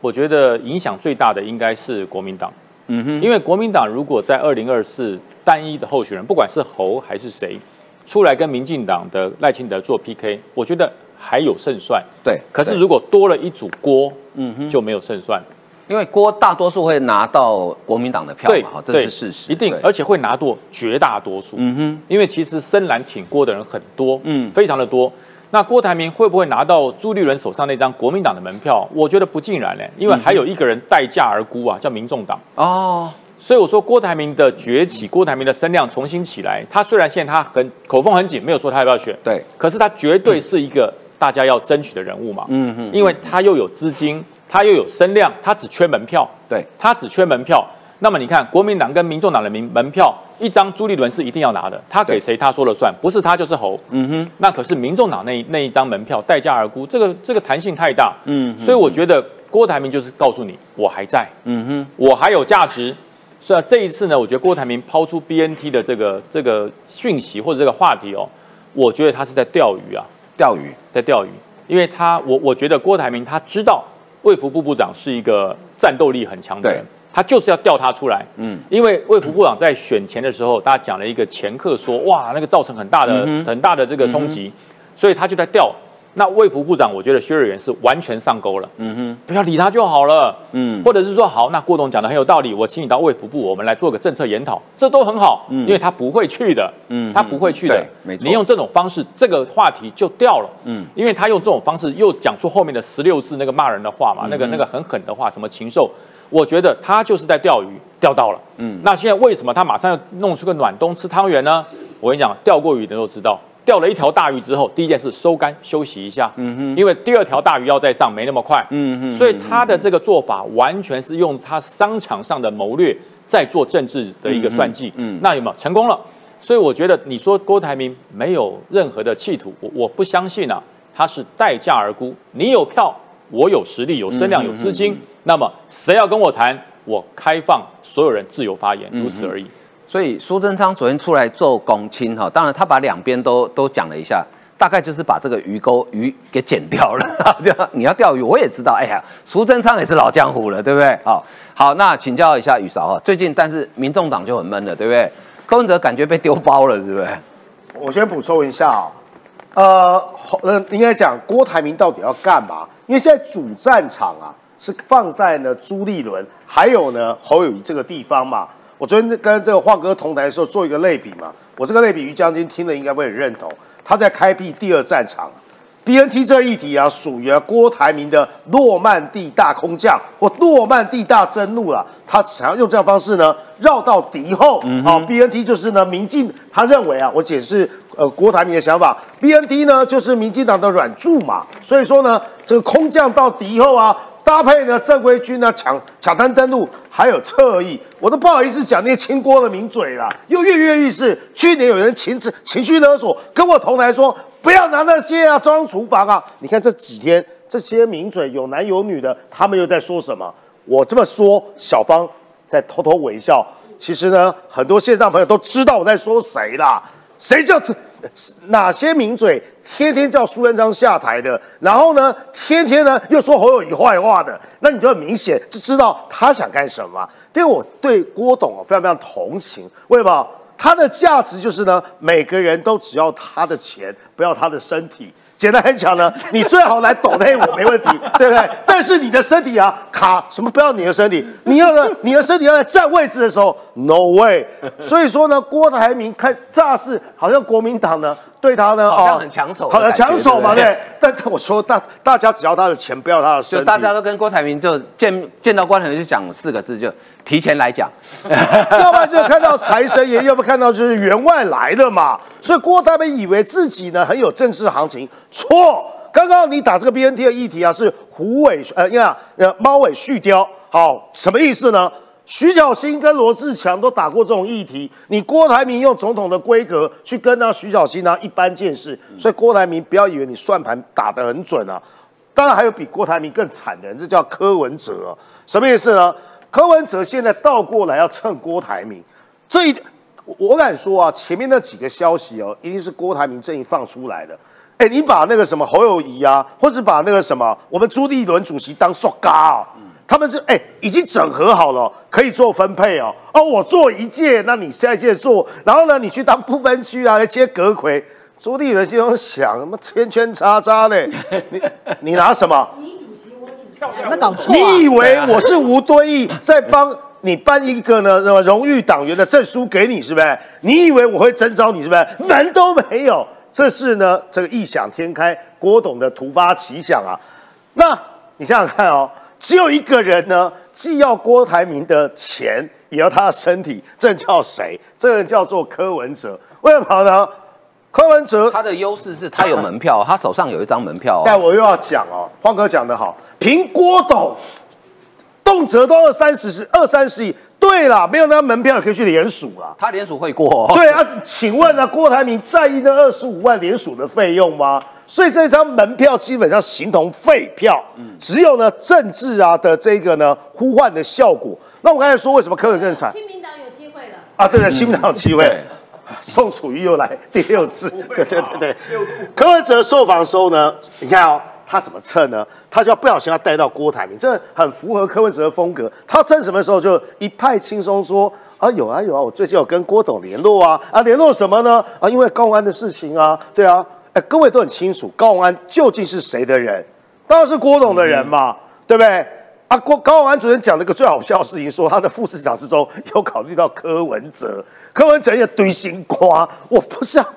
我觉得影响最大的应该是国民党。嗯哼，因为国民党如果在二零二四单一的候选人，不管是侯还是谁，出来跟民进党的赖清德做 PK，我觉得还有胜算。对，可是如果多了一组郭，嗯哼，就没有胜算。因为郭大多数会拿到国民党的票嘛，这是事实，一定，而且会拿到绝大多数。嗯哼，因为其实深蓝挺郭的人很多，嗯，非常的多。那郭台铭会不会拿到朱立伦手上那张国民党的门票？我觉得不尽然嘞，因为还有一个人待价而沽啊，叫民众党。哦，所以我说郭台铭的崛起，郭台铭的声量重新起来，他虽然现在他很口风很紧，没有说他要不要选，对，可是他绝对是一个大家要争取的人物嘛。嗯哼，因为他又有资金。他又有声量，他只缺门票，对他只缺门票。那么你看，国民党跟民众党的名门票，一张朱立伦是一定要拿的，他给谁他说了算，不是他就是侯。嗯哼，那可是民众党那那一张门票待价而沽，这个这个弹性太大。嗯，所以我觉得郭台铭就是告诉你，我还在，嗯哼，我还有价值。所以这一次呢，我觉得郭台铭抛出 BNT 的这个这个讯息或者这个话题哦，我觉得他是在钓鱼啊。钓鱼，在钓鱼，因为他我我觉得郭台铭他知道卫福部部长是一个战斗力很强的人，他就是要调他出来。嗯，因为卫福部长在选前的时候，大家讲了一个前客说，哇，那个造成很大的很大的这个冲击，所以他就在调。那卫福部长，我觉得薛瑞元是完全上钩了。嗯哼，不要理他就好了。嗯，或者是说，好，那郭董讲的很有道理，我请你到卫福部，我们来做个政策研讨，这都很好。嗯，因为他不会去的。嗯，他不会去的。没错。你用这种方式，这个话题就掉了。嗯，因为他用这种方式又讲出后面的十六字那个骂人的话嘛，那个那个很狠的话，什么禽兽，我觉得他就是在钓鱼，钓到了。嗯，那现在为什么他马上要弄出个暖冬吃汤圆呢？我跟你讲，钓过鱼的都知道。钓了一条大鱼之后，第一件事收竿休息一下，嗯哼，因为第二条大鱼要再上没那么快，嗯哼，所以他的这个做法完全是用他商场上的谋略在做政治的一个算计，嗯，那有没有成功了？所以我觉得你说郭台铭没有任何的企图，我我不相信啊，他是待价而沽，你有票，我有实力，有声量，有资金，那么谁要跟我谈，我开放所有人自由发言，如此而已。所以苏贞昌昨天出来做公亲哈，当然他把两边都都讲了一下，大概就是把这个鱼钩鱼给剪掉了。就你要钓鱼，我也知道。哎呀，苏贞昌也是老江湖了，对不对？好，好，那请教一下雨嫂哈，最近但是民众党就很闷了，对不对？柯文哲感觉被丢包了，对不对？我先补充一下啊，呃，呃，应该讲郭台铭到底要干嘛？因为现在主战场啊是放在呢朱立伦还有呢侯友谊这个地方嘛。我昨天跟这个华哥同台的时候做一个类比嘛，我这个类比于将军听了应该会很认同。他在开辟第二战场，BNT 这一题啊，属于郭台铭的诺曼底大空降或诺曼底大征怒了。他想要用这样方式呢，绕到敌后。好，BNT 就是呢，民进他认为啊，我解释呃郭台铭的想法，BNT 呢就是民进党的软柱嘛，所以说呢，这个空降到敌后啊。搭配呢，正规军呢抢抢滩登陆，还有侧翼，我都不好意思讲那些清锅的名嘴了，又跃跃欲试。去年有人情情绪勒索，跟我同台说不要拿那些啊装厨房啊。你看这几天这些名嘴有男有女的，他们又在说什么？我这么说，小芳在偷偷微笑。其实呢，很多线上朋友都知道我在说谁啦，谁叫哪些名嘴？天天叫苏贞昌下台的，然后呢，天天呢又说侯友谊坏话的，那你就很明显就知道他想干什么。对我对郭董啊非常非常同情，为什么？他的价值就是呢，每个人都只要他的钱，不要他的身体。简单来讲呢，你最好来抖内我没问题，对不对？但是你的身体啊，卡什么？不要你的身体，你要呢，你的身体要在占位置的时候，no way。所以说呢，郭台铭看乍是好像国民党呢。对他呢，好像很抢手，很抢手嘛，对。但我说大大家只要他的钱，不要他的身就大家都跟郭台铭就见见到郭台铭就讲四个字，就提前来讲。要不然就看到财神爷，要不看到就是员外来的嘛。所以郭台铭以为自己呢很有政治行情，错。刚刚你打这个 BNT 的议题啊，是虎尾呃，你看呃猫尾续貂，好，什么意思呢？徐小新跟罗志强都打过这种议题，你郭台铭用总统的规格去跟那徐小新呢一般见识，所以郭台铭不要以为你算盘打得很准啊。当然还有比郭台铭更惨的人，这叫柯文哲，什么意思呢？柯文哲现在倒过来要蹭郭台铭，这一我敢说啊，前面那几个消息哦，一定是郭台铭阵营放出来的。哎，你把那个什么侯友谊啊，或者把那个什么我们朱立伦主席当塑胶。他们是哎，已经整合好了，可以做分配哦。哦，我做一届，那你下一届做，然后呢，你去当不分区啊，来接阁魁。朱立伦心中想什么圈圈叉叉呢？你 你拿什么？你主席，我主席，有没有搞错？你以为我是吴敦义在帮你颁一个呢？什么荣誉党员的证书给你，是不是？你以为我会征召你，是不是？门都没有。这是呢，这个异想天开，郭董的突发奇想啊。那你想想看哦。只有一个人呢，既要郭台铭的钱，也要他的身体，这叫谁？这人叫做柯文哲。为什么呢？柯文哲他的优势是他有门票，他手上有一张门票。但我又要讲哦，方哥讲得好，凭郭董，动辄都二三十、二三十亿。对啦，没有那门票可以去联署啦。他联署会过。对啊，请问呢，郭台铭在意那二十五万联署的费用吗？所以这张门票基本上形同废票，只有呢政治啊的这个呢呼唤的效果。那我刚才说为什么柯文更惨？亲民党有机会了啊？对对，亲民党有机会。宋楚瑜又来第六次，对对对对。柯文哲受访的时候呢，你看哦，他怎么蹭呢？他就要不小心要带到郭台铭，这很符合柯文哲的风格。他蹭什么时候就一派轻松说啊有啊有啊，我最近有跟郭董联络啊啊，联络什么呢？啊，因为高安的事情啊，对啊，哎，各位都很清楚，高安究竟是谁的人？当然是郭董的人嘛，对不对？啊，郭高安主任讲了一个最好笑的事情，说他的副市长之中有考虑到柯文哲，柯文哲也堆心瓜，我不是，啊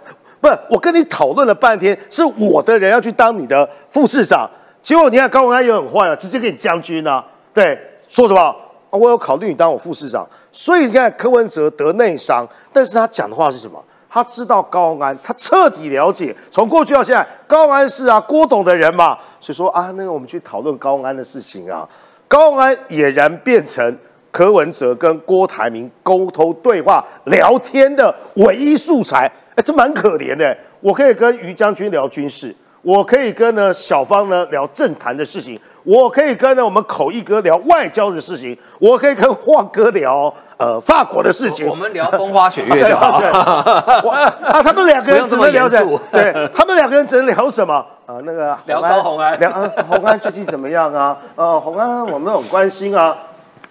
不是，我跟你讨论了半天，是我的人要去当你的副市长，结果你看高文安也很坏啊，直接给你将军啊，对，说什么啊？我有考虑你当我副市长，所以现在柯文哲得内伤，但是他讲的话是什么？他知道高安，他彻底了解，从过去到现在，高安是啊郭董的人嘛，所以说啊，那个我们去讨论高安的事情啊。高安俨然变成柯文哲跟郭台铭沟通对话聊天的唯一素材，哎，这蛮可怜的。我可以跟于将军聊军事，我可以跟呢小芳呢聊政坛的事情，我可以跟呢我们口译哥聊外交的事情，我可以跟华哥聊呃法国的事情。我们聊风花雪月就好。啊，他们两个人只能聊什么？对他们两个人只能聊什么？啊，那个聊高红安，聊红安最近怎么样啊？呃，红安我们很关心啊。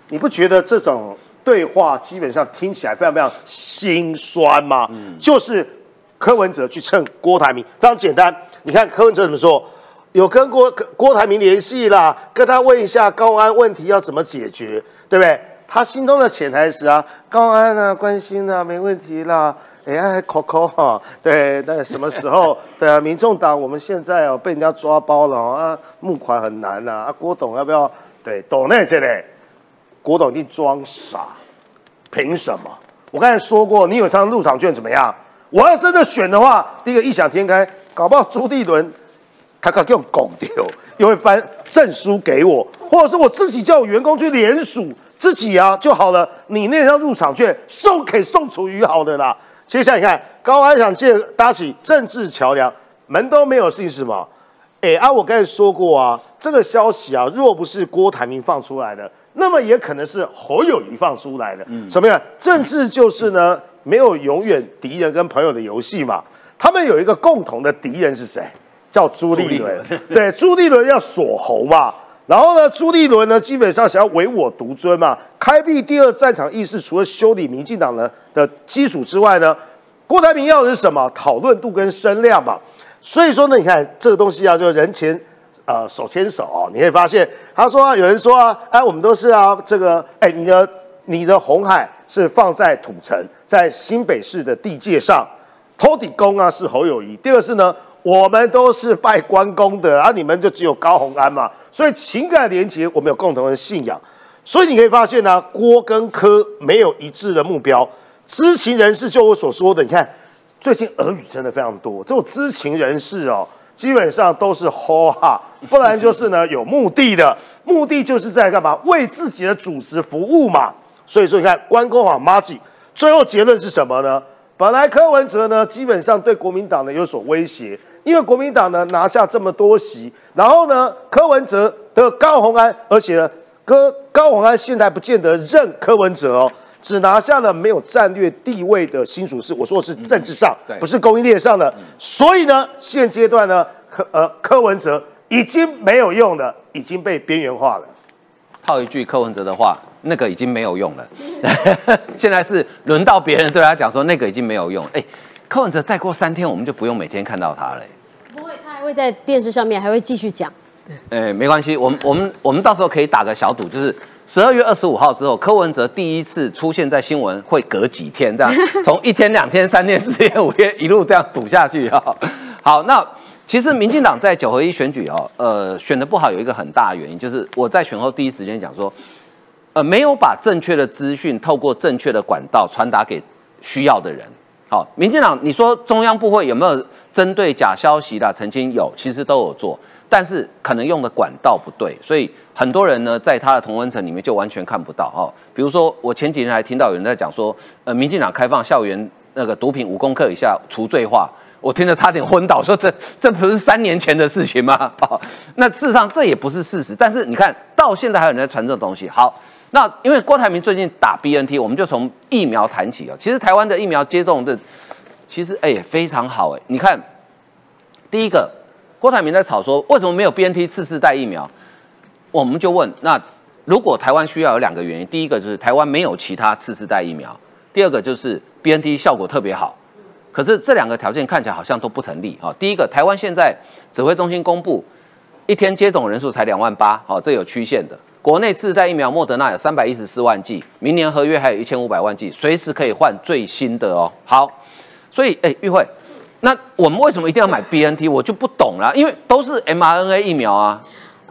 你不觉得这种对话基本上听起来非常非常心酸吗？嗯，就是柯文哲去蹭郭台铭，非常简单。你看柯文哲怎么说？有跟郭郭台铭联系啦，跟他问一下高安问题要怎么解决，对不对？他心中的潜台词啊，高安啊，关心啊，没问题啦。哎呀，扣扣哈，对，那什么时候？对啊，民众党我们现在哦被人家抓包了啊，募款很难呐。啊，郭董要不要？对，董那些嘞，郭董一定装傻，凭什么？我刚才说过，你有张入场券怎么样？我要真的选的话，第一个异想天开，搞不好朱立伦他可用拱丢，又会颁证书给我，或者是我自己叫我员工去联署自己啊就好了。你那张入场券送给宋楚瑜好的啦。接下来你看，高安想借搭起政治桥梁，门都没有，是什么？哎啊，我刚才说过啊，这个消息啊，若不是郭台铭放出来的，那么也可能是侯友谊放出来的。嗯，什么呀？政治就是呢，没有永远敌人跟朋友的游戏嘛。他们有一个共同的敌人是谁？叫朱立伦。对，朱立伦要锁喉嘛。然后呢，朱立伦呢，基本上想要唯我独尊嘛，开辟第二战场意识，除了修理民进党呢的基础之外呢，郭台铭要的是什么？讨论度跟声量嘛。所以说呢，你看这个东西啊，就人前呃手牵手啊，你会发现他说有人说啊，哎，我们都是啊，这个哎，你的你的红海是放在土城，在新北市的地界上，托底公啊是侯友谊。第二是呢，我们都是拜关公的，而你们就只有高鸿安嘛。所以情感连结，我们有共同的信仰，所以你可以发现呢，郭跟柯没有一致的目标。知情人士就我所说的，你看最近俄语真的非常多，这种知情人士哦，基本上都是吼哈，不然就是呢有目的的，目的就是在干嘛？为自己的主持服务嘛。所以说，你看关公啊马吉，最后结论是什么呢？本来柯文哲呢，基本上对国民党呢有所威胁。因为国民党呢拿下这么多席，然后呢柯文哲的高鸿安，而且呢高高鸿安现在不见得认柯文哲哦，只拿下了没有战略地位的新主事，我说的是政治上，不是供应链上的。所以呢现阶段呢柯呃柯文哲已经没有用了，已经被边缘化了。套一句柯文哲的话，那个已经没有用了。现在是轮到别人对他讲说那个已经没有用，哎。柯文哲再过三天，我们就不用每天看到他了。不会，他还会在电视上面还会继续讲。对，哎，没关系，我们我们我们到时候可以打个小赌，就是十二月二十五号之后，柯文哲第一次出现在新闻会隔几天这样，从一天、两天、三天、四天、五天一路这样赌下去啊。好，那其实民进党在九合一选举哦，呃，选的不好有一个很大的原因，就是我在选后第一时间讲说，呃，没有把正确的资讯透过正确的管道传达给需要的人。好，民进党，你说中央部会有没有针对假消息的澄清？有，其实都有做，但是可能用的管道不对，所以很多人呢，在他的同温层里面就完全看不到哦。比如说，我前几天还听到有人在讲说，呃，民进党开放校园那个毒品五公克以下除罪化，我听得差点昏倒，说这 这不是三年前的事情吗？哦，那事实上这也不是事实，但是你看到现在还有人在传这东西。好。那因为郭台铭最近打 BNT，我们就从疫苗谈起啊。其实台湾的疫苗接种的其实哎非常好哎，你看，第一个郭台铭在吵说为什么没有 BNT 次世代疫苗，我们就问那如果台湾需要有两个原因，第一个就是台湾没有其他次世代疫苗，第二个就是 BNT 效果特别好。可是这两个条件看起来好像都不成立啊。第一个，台湾现在指挥中心公布，一天接种人数才两万八，好，这有曲线的。国内次代疫苗莫德纳有三百一十四万剂，明年合约还有一千五百万剂，随时可以换最新的哦。好，所以哎，玉慧，那我们为什么一定要买 BNT？我就不懂了，因为都是 mRNA 疫苗啊。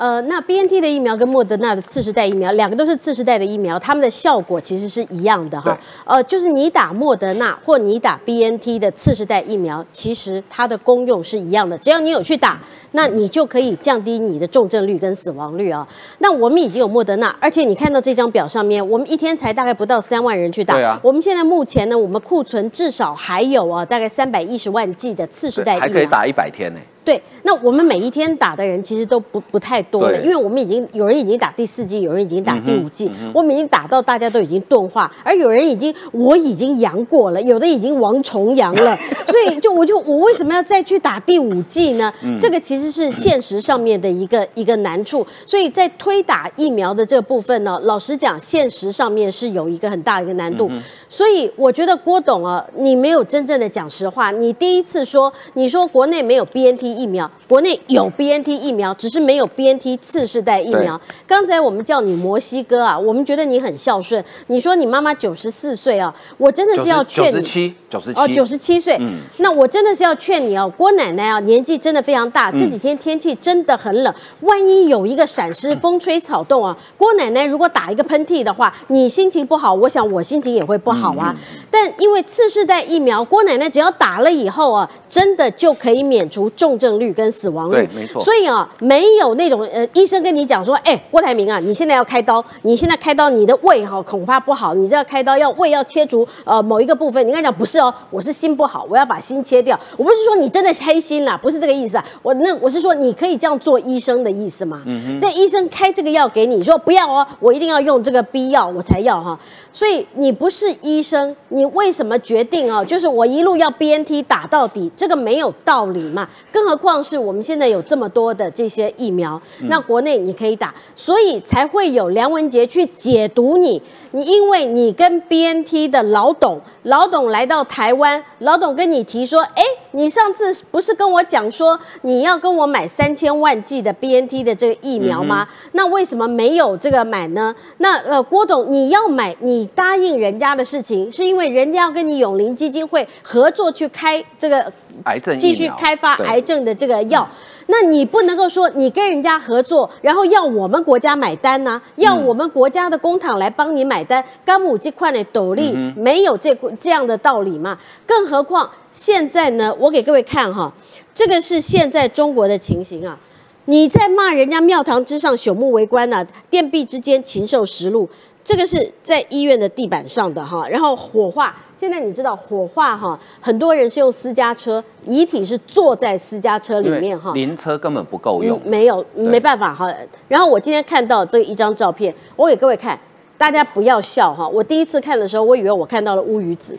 呃，那 B N T 的疫苗跟莫德纳的次世代疫苗，两个都是次世代的疫苗，它们的效果其实是一样的哈。呃，就是你打莫德纳或你打 B N T 的次世代疫苗，其实它的功用是一样的，只要你有去打，那你就可以降低你的重症率跟死亡率啊。那我们已经有莫德纳，而且你看到这张表上面，我们一天才大概不到三万人去打。对啊。我们现在目前呢，我们库存至少还有啊，大概三百一十万剂的次世代疫苗，还可以打一百天呢。对，那我们每一天打的人其实都不不太多了，因为我们已经有人已经打第四季，有人已经打第五季，我们已经打到大家都已经钝化，而有人已经我已经阳过了，有的已经王重阳了，所以就我就我为什么要再去打第五季呢？这个其实是现实上面的一个一个难处，所以在推打疫苗的这个部分呢，老实讲，现实上面是有一个很大的一个难度，所以我觉得郭董啊，你没有真正的讲实话，你第一次说你说国内没有 BNT。疫苗国内有 B N T 疫苗，只是没有 B N T 次世代疫苗。刚才我们叫你摩西哥啊，我们觉得你很孝顺。你说你妈妈九十四岁啊，我真的是要劝你。九十七，九十七哦，九十七岁。嗯，那我真的是要劝你哦，郭奶奶啊，年纪真的非常大，这几天天气真的很冷，万一有一个闪失，风吹草动啊，郭奶奶如果打一个喷嚏的话，你心情不好，我想我心情也会不好啊。但因为次世代疫苗，郭奶奶只要打了以后啊，真的就可以免除重。症率跟死亡率，对，没错。所以啊，没有那种呃，医生跟你讲说，哎，郭台铭啊，你现在要开刀，你现在开刀，你的胃哈恐怕不好，你这要开刀要胃要切除呃某一个部分。你跟他讲不是哦，我是心不好，我要把心切掉。我不是说你真的黑心啦，不是这个意思啊。我那我是说你可以这样做医生的意思嘛。嗯哼。那医生开这个药给你，说不要哦，我一定要用这个 B 药我才要哈。所以你不是医生，你为什么决定啊？就是我一路要 BNT 打到底，这个没有道理嘛。更何况是我们现在有这么多的这些疫苗，那国内你可以打，所以才会有梁文杰去解读你。你因为你跟 BNT 的老董，老董来到台湾，老董跟你提说，哎，你上次不是跟我讲说你要跟我买三千万剂的 BNT 的这个疫苗吗？那为什么没有这个买呢？那呃，郭董你要买你。答应人家的事情，是因为人家要跟你永林基金会合作去开这个癌症继续开发癌症的这个药，那你不能够说你跟人家合作，然后要我们国家买单呢？要我们国家的工厂来帮你买单？刚母这块的斗笠没有这这样的道理嘛？更何况现在呢？我给各位看哈，这个是现在中国的情形啊！你在骂人家庙堂之上朽木为官呐，殿壁之间禽兽食禄。这个是在医院的地板上的哈，然后火化。现在你知道火化哈，很多人是用私家车，遗体是坐在私家车里面哈，灵车根本不够用，没有没办法哈。然后我今天看到这一张照片，我给各位看，大家不要笑哈。我第一次看的时候，我以为我看到了乌鱼子，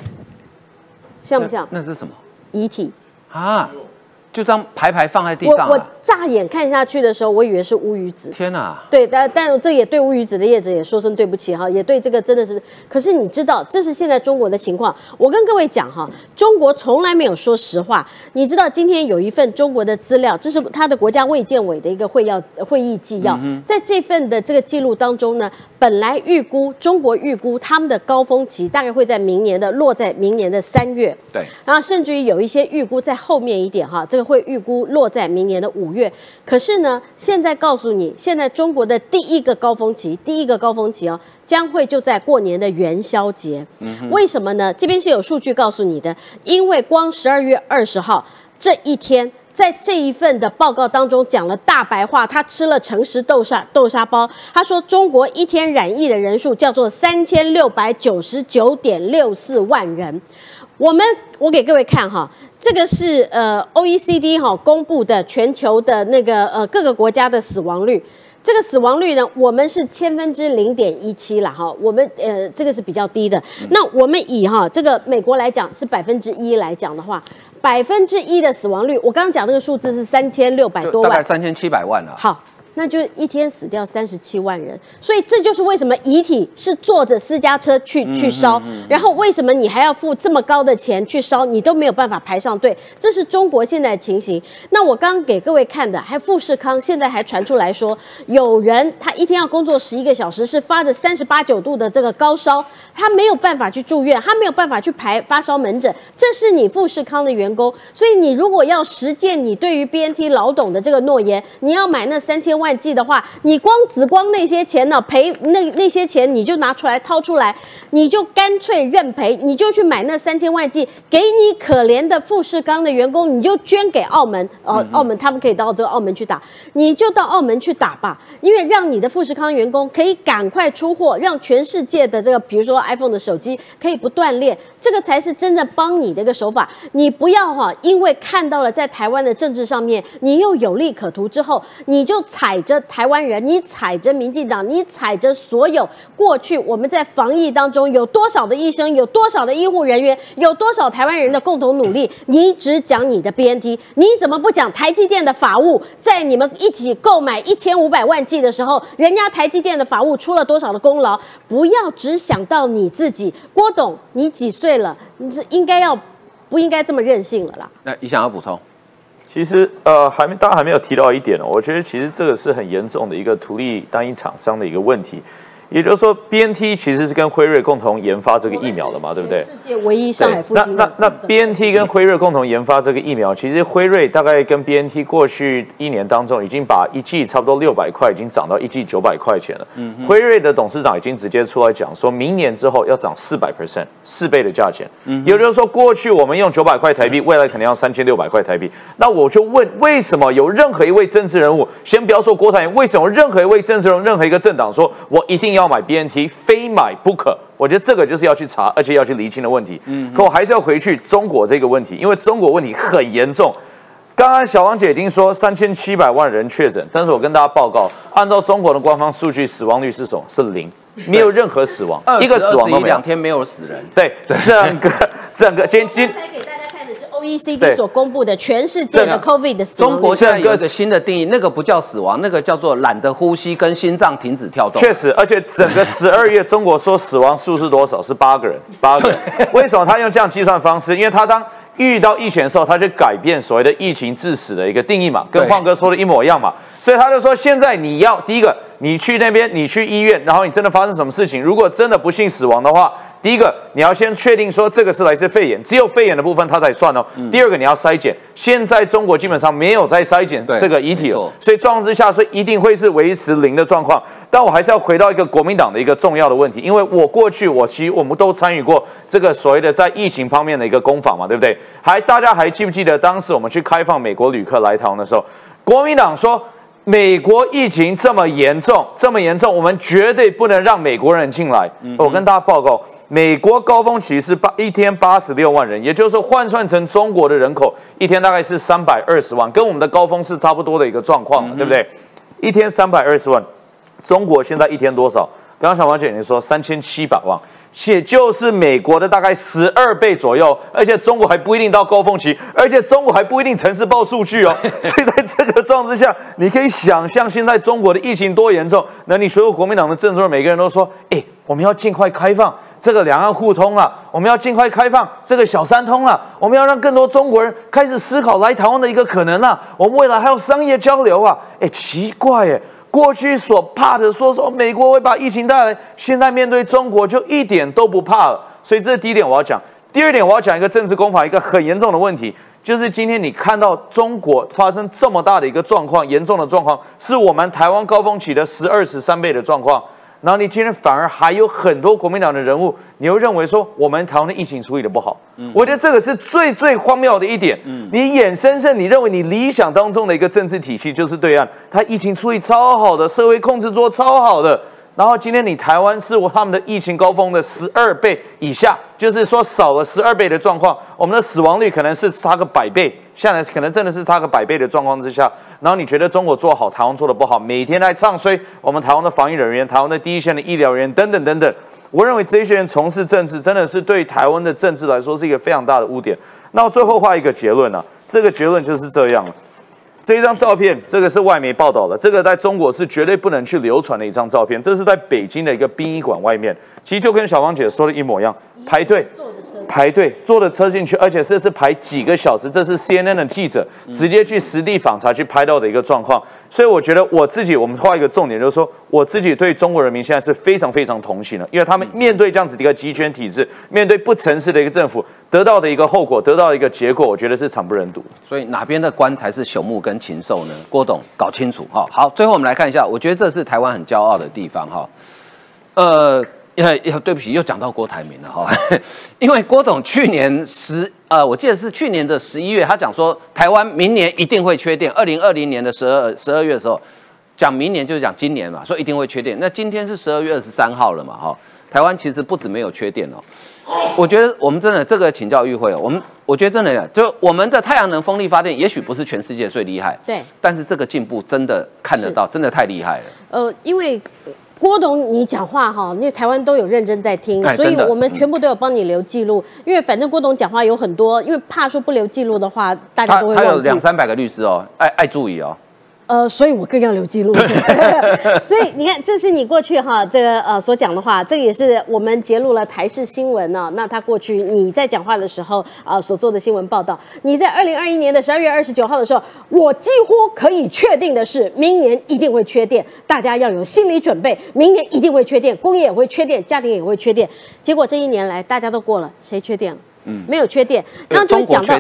像不像？那是什么？遗体啊。就当牌牌放在地上。我我乍眼看下去的时候，我以为是乌鱼子。天哪！对，但但这也对乌鱼子的业者也说声对不起哈，也对这个真的是。可是你知道，这是现在中国的情况。我跟各位讲哈，中国从来没有说实话。你知道今天有一份中国的资料，这是他的国家卫健委的一个会要会议纪要，嗯在这份的这个记录当中呢。本来预估中国预估他们的高峰期大概会在明年的落在明年的三月，对，然后甚至于有一些预估在后面一点哈，这个会预估落在明年的五月。可是呢，现在告诉你，现在中国的第一个高峰期，第一个高峰期哦，将会就在过年的元宵节。嗯，为什么呢？这边是有数据告诉你的，因为光十二月二十号这一天。在这一份的报告当中讲了大白话，他吃了诚实豆沙豆沙包。他说中国一天染疫的人数叫做三千六百九十九点六四万人。我们我给各位看哈，这个是呃 OECD 哈公布的全球的那个呃各个国家的死亡率。这个死亡率呢，我们是千分之零点一七了哈，我们呃这个是比较低的。那我们以哈这个美国来讲是百分之一来讲的话，百分之一的死亡率，我刚刚讲那个数字是三千六百多万，大概三千七百万啊。好。那就一天死掉三十七万人，所以这就是为什么遗体是坐着私家车去去烧，然后为什么你还要付这么高的钱去烧，你都没有办法排上队，这是中国现在的情形。那我刚给各位看的，还富士康现在还传出来说，有人他一天要工作十一个小时，是发着三十八九度的这个高烧，他没有办法去住院，他没有办法去排发烧门诊，这是你富士康的员工，所以你如果要实践你对于 BNT 老董的这个诺言，你要买那三千。万计的话，你光只光那些钱呢，赔那那些钱你就拿出来掏出来，你就干脆认赔，你就去买那三千万计，给你可怜的富士康的员工，你就捐给澳门，哦，澳门他们可以到这个澳门去打，你就到澳门去打吧，因为让你的富士康员工可以赶快出货，让全世界的这个比如说 iPhone 的手机可以不断裂，这个才是真的帮你的一个手法。你不要哈，因为看到了在台湾的政治上面，你又有利可图之后，你就踩。踩着台湾人，你踩着民进党，你踩着所有过去我们在防疫当中有多少的医生，有多少的医护人员，有多少台湾人的共同努力，你只讲你的 BNT，你怎么不讲台积电的法务？在你们一起购买一千五百万剂的时候，人家台积电的法务出了多少的功劳？不要只想到你自己。郭董，你几岁了？你是应该要不应该这么任性了啦？那你想要补充？其实，呃，还没，大家还没有提到一点呢。我觉得，其实这个是很严重的一个图利单一厂商的一个问题。也就是说，B N T 其实是跟辉瑞共同研发这个疫苗的嘛，对不对？世界唯一上海复兴。那那那 B N T 跟辉瑞共同研发这个疫苗，其实辉瑞大概跟 B N T 过去一年当中，已经把一剂差不多六百块，已经涨到一剂九百块钱了。嗯。辉瑞的董事长已经直接出来讲，说明年之后要涨四百 percent，四倍的价钱。嗯。也就是说，过去我们用九百块台币，未来可能要三千六百块台币。那我就问，为什么有任何一位政治人物，先不要说郭台铭，为什么任何一位政治人物，任何一个政党，说我一定要买 B N T？非买不可，我觉得这个就是要去查，而且要去厘清的问题。嗯，可我还是要回去中国这个问题，因为中国问题很严重。刚刚小王姐已经说三千七百万人确诊，但是我跟大家报告，按照中国的官方数据，死亡率是什么？是零，没有任何死亡，一个死亡都没有，两天没有死人。对，整个整个今今。OECD 所公布的全世界的 COVID 的死亡，中国现在有一个新的定义，那个不叫死亡，那个叫做懒得呼吸跟心脏停止跳动。确实，而且整个十二月，中国说死亡数是多少？是八个人，八个人。为什么他用这样计算方式？因为他当遇到疫情的时候，他就改变所谓的疫情致死的一个定义嘛，跟晃哥说的一模一样嘛。所以他就说，现在你要第一个，你去那边，你去医院，然后你真的发生什么事情，如果真的不幸死亡的话。第一个，你要先确定说这个是来自肺炎，只有肺炎的部分它才算哦。第二个，你要筛检，现在中国基本上没有在筛检这个遗体了，所以状况之下，所以一定会是维持零的状况。但我还是要回到一个国民党的一个重要的问题，因为我过去我其实我们都参与过这个所谓的在疫情方面的一个攻防嘛，对不对？还大家还记不记得当时我们去开放美国旅客来台湾的时候，国民党说。美国疫情这么严重，这么严重，我们绝对不能让美国人进来。我跟大家报告，美国高峰期是八一天八十六万人，也就是说换算成中国的人口，一天大概是三百二十万，跟我们的高峰是差不多的一个状况，对不对？一天三百二十万，中国现在一天多少？刚刚小王姐已经说三千七百万。且就是美国的大概十二倍左右，而且中国还不一定到高峰期，而且中国还不一定城市报数据哦。所以在这个状况之下，你可以想象现在中国的疫情多严重。那你所有国民党的政治每个人都说：“哎，我们要尽快开放这个两岸互通啊，我们要尽快开放这个小三通啊，我们要让更多中国人开始思考来台湾的一个可能啊，我们未来还有商业交流啊。”哎，奇怪哎。过去所怕的，说说美国会把疫情带来，现在面对中国就一点都不怕了。所以这是第一点我要讲。第二点我要讲一个政治攻防，一个很严重的问题，就是今天你看到中国发生这么大的一个状况，严重的状况，是我们台湾高峰期的十二十三倍的状况。然后你今天反而还有很多国民党的人物，你又认为说我们台湾的疫情处理的不好，我觉得这个是最最荒谬的一点。你眼生生你认为你理想当中的一个政治体系就是对岸，他疫情处理超好的，社会控制做超好的，然后今天你台湾是他们的疫情高峰的十二倍以下，就是说少了十二倍的状况，我们的死亡率可能是差个百倍，现在可能真的是差个百倍的状况之下，然后你觉得中国做好，台湾做的不好，每天来唱衰我们台湾的防疫人员、台湾的第一线的医疗人员等等等等，我认为这些人从事政治，真的是对台湾的政治来说是一个非常大的污点。那最后画一个结论呢，这个结论就是这样了。这一张照片，这个是外媒报道的，这个在中国是绝对不能去流传的一张照片。这是在北京的一个殡仪馆外面，其实就跟小芳姐说的一模一样，排队。排队坐的车进去，而且这是排几个小时。这是 CNN 的记者直接去实地访查去拍到的一个状况。所以我觉得我自己，我们画一个重点，就是说我自己对中国人民现在是非常非常同情的，因为他们面对这样子的一个集权体制，面对不诚实的一个政府，得到的一个后果，得到的一个结果，我觉得是惨不忍睹。所以哪边的官才是朽木跟禽兽呢？郭董搞清楚哈。好，最后我们来看一下，我觉得这是台湾很骄傲的地方哈。呃。呃，对不起，又讲到郭台铭了哈，因为郭董去年十呃，我记得是去年的十一月，他讲说台湾明年一定会缺电，二零二零年的十二十二月的时候讲明年就是讲今年嘛，说一定会缺电。那今天是十二月二十三号了嘛，哈，台湾其实不止没有缺电哦，我觉得我们真的这个请教议会，我们我觉得真的就我们的太阳能风力发电也许不是全世界最厉害，对，但是这个进步真的看得到，真的太厉害了。呃，因为。郭董，你讲话哈，因为台湾都有认真在听，所以我们全部都有帮你留记录。因为反正郭董讲话有很多，因为怕说不留记录的话，大家都会忘记。他有两三百个律师哦，爱爱注意哦。呃，所以我更要留记录。所以你看，这是你过去哈这个呃所讲的话，这个也是我们揭露了台视新闻呢。那他过去你在讲话的时候啊所做的新闻报道，你在二零二一年的十二月二十九号的时候，我几乎可以确定的是，明年一定会缺电，大家要有心理准备，明年一定会缺电，工业也会缺电，家庭也会缺电。结果这一年来大家都过了，谁缺电了？嗯，没有缺电，那就讲到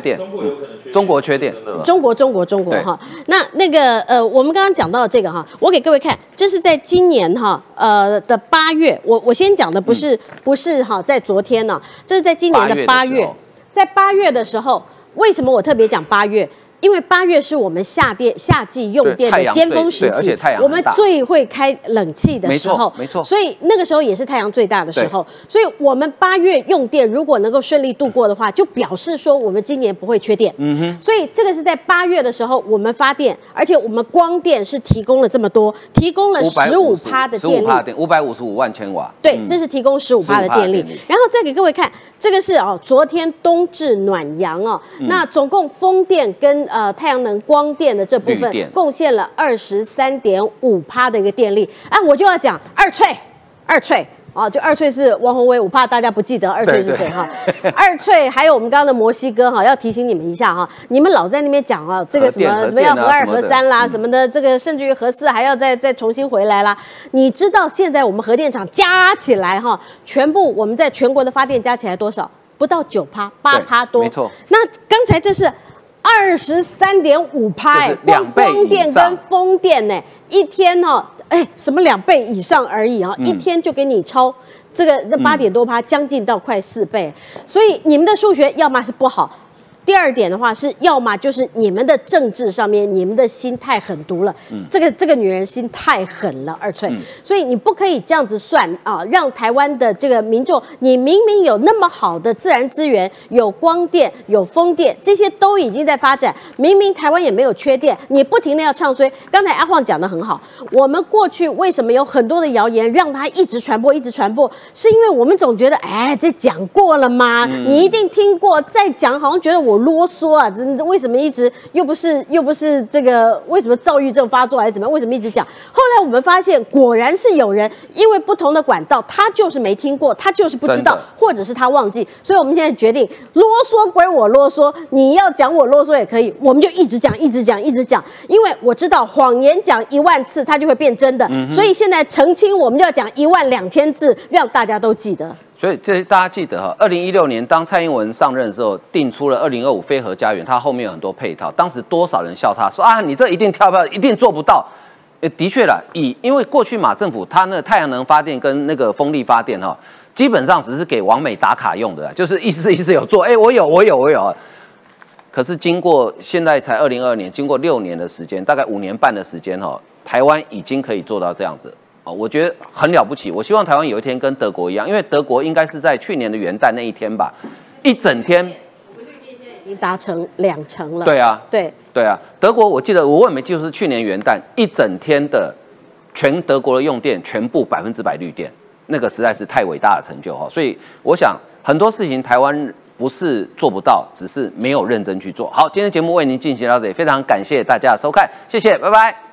中国缺电，中国中国中国哈，那那个呃，我们刚刚讲到这个哈，我给各位看，这是在今年哈呃的八月，我我先讲的不是不是哈，在昨天呢，这是在今年的八月，在八月的时候，为什么我特别讲八月？因为八月是我们夏电夏季用电的尖峰时期，我们最会开冷气的时候，没错，所以那个时候也是太阳最大的时候。所以我们八月用电如果能够顺利度过的话，就表示说我们今年不会缺电。嗯哼。所以这个是在八月的时候我们发电，而且我们光电是提供了这么多，提供了十五趴的电力，五百五十五万千瓦。对，这是提供十五趴的电力。然后再给各位看，这个是哦，昨天冬至暖阳哦，那总共风电跟呃，太阳能光电的这部分贡献了二十三点五趴的一个电力，哎，我就要讲二翠，二翠啊，就二翠是王宏威，我怕大家不记得二翠是谁哈。二翠还有我们刚刚的摩西哥哈，要提醒你们一下哈，你们老在那边讲啊，这个什么什么要核二核三啦什么的，这个甚至于核四还要再再重新回来啦。你知道现在我们核电厂加起来哈，全部我们在全国的发电加起来多少？不到九趴，八趴多。没错。那刚才这是。二十三点五拍，光光电跟风电呢，一天哦，哎，什么两倍以上而已啊，一天就给你超这个那八点多趴，将近到快四倍，所以你们的数学要么是不好。第二点的话是，要么就是你们的政治上面，你们的心太狠毒了。这个这个女人心太狠了，二翠。所以你不可以这样子算啊，让台湾的这个民众，你明明有那么好的自然资源，有光电，有风电，这些都已经在发展。明明台湾也没有缺电，你不停的要唱衰。刚才阿晃讲的很好，我们过去为什么有很多的谣言让它一直传播，一直传播，是因为我们总觉得，哎，这讲过了吗？你一定听过，再讲好像觉得我。我啰嗦啊！这为什么一直又不是又不是这个？为什么躁郁症发作还是怎么样？为什么一直讲？后来我们发现，果然是有人因为不同的管道，他就是没听过，他就是不知道，或者是他忘记。所以我们现在决定，啰嗦归我啰嗦，你要讲我啰嗦也可以，我们就一直讲，一直讲，一直讲。因为我知道谎言讲一万次，它就会变真的。所以现在澄清，我们就要讲一万两千字，让大家都记得。所以这大家记得哈，二零一六年当蔡英文上任的时候，定出了二零二五非核家园，它后面有很多配套。当时多少人笑他说啊，你这一定跳票，一定做不到。呃，的确啦，以因为过去马政府它那太阳能发电跟那个风力发电哈，基本上只是给王美打卡用的，就是意思意思有做，哎，我有我有我有。可是经过现在才二零二二年，经过六年的时间，大概五年半的时间哈，台湾已经可以做到这样子。啊，我觉得很了不起。我希望台湾有一天跟德国一样，因为德国应该是在去年的元旦那一天吧，一整天已经达成两成了。对啊，对对啊，德国我记得我问没记错是去年元旦一整天的全德国的用电全部百分之百绿电，那个实在是太伟大的成就哈。所以我想很多事情台湾不是做不到，只是没有认真去做好。今天节目为您进行到这里，非常感谢大家的收看，谢谢，拜拜。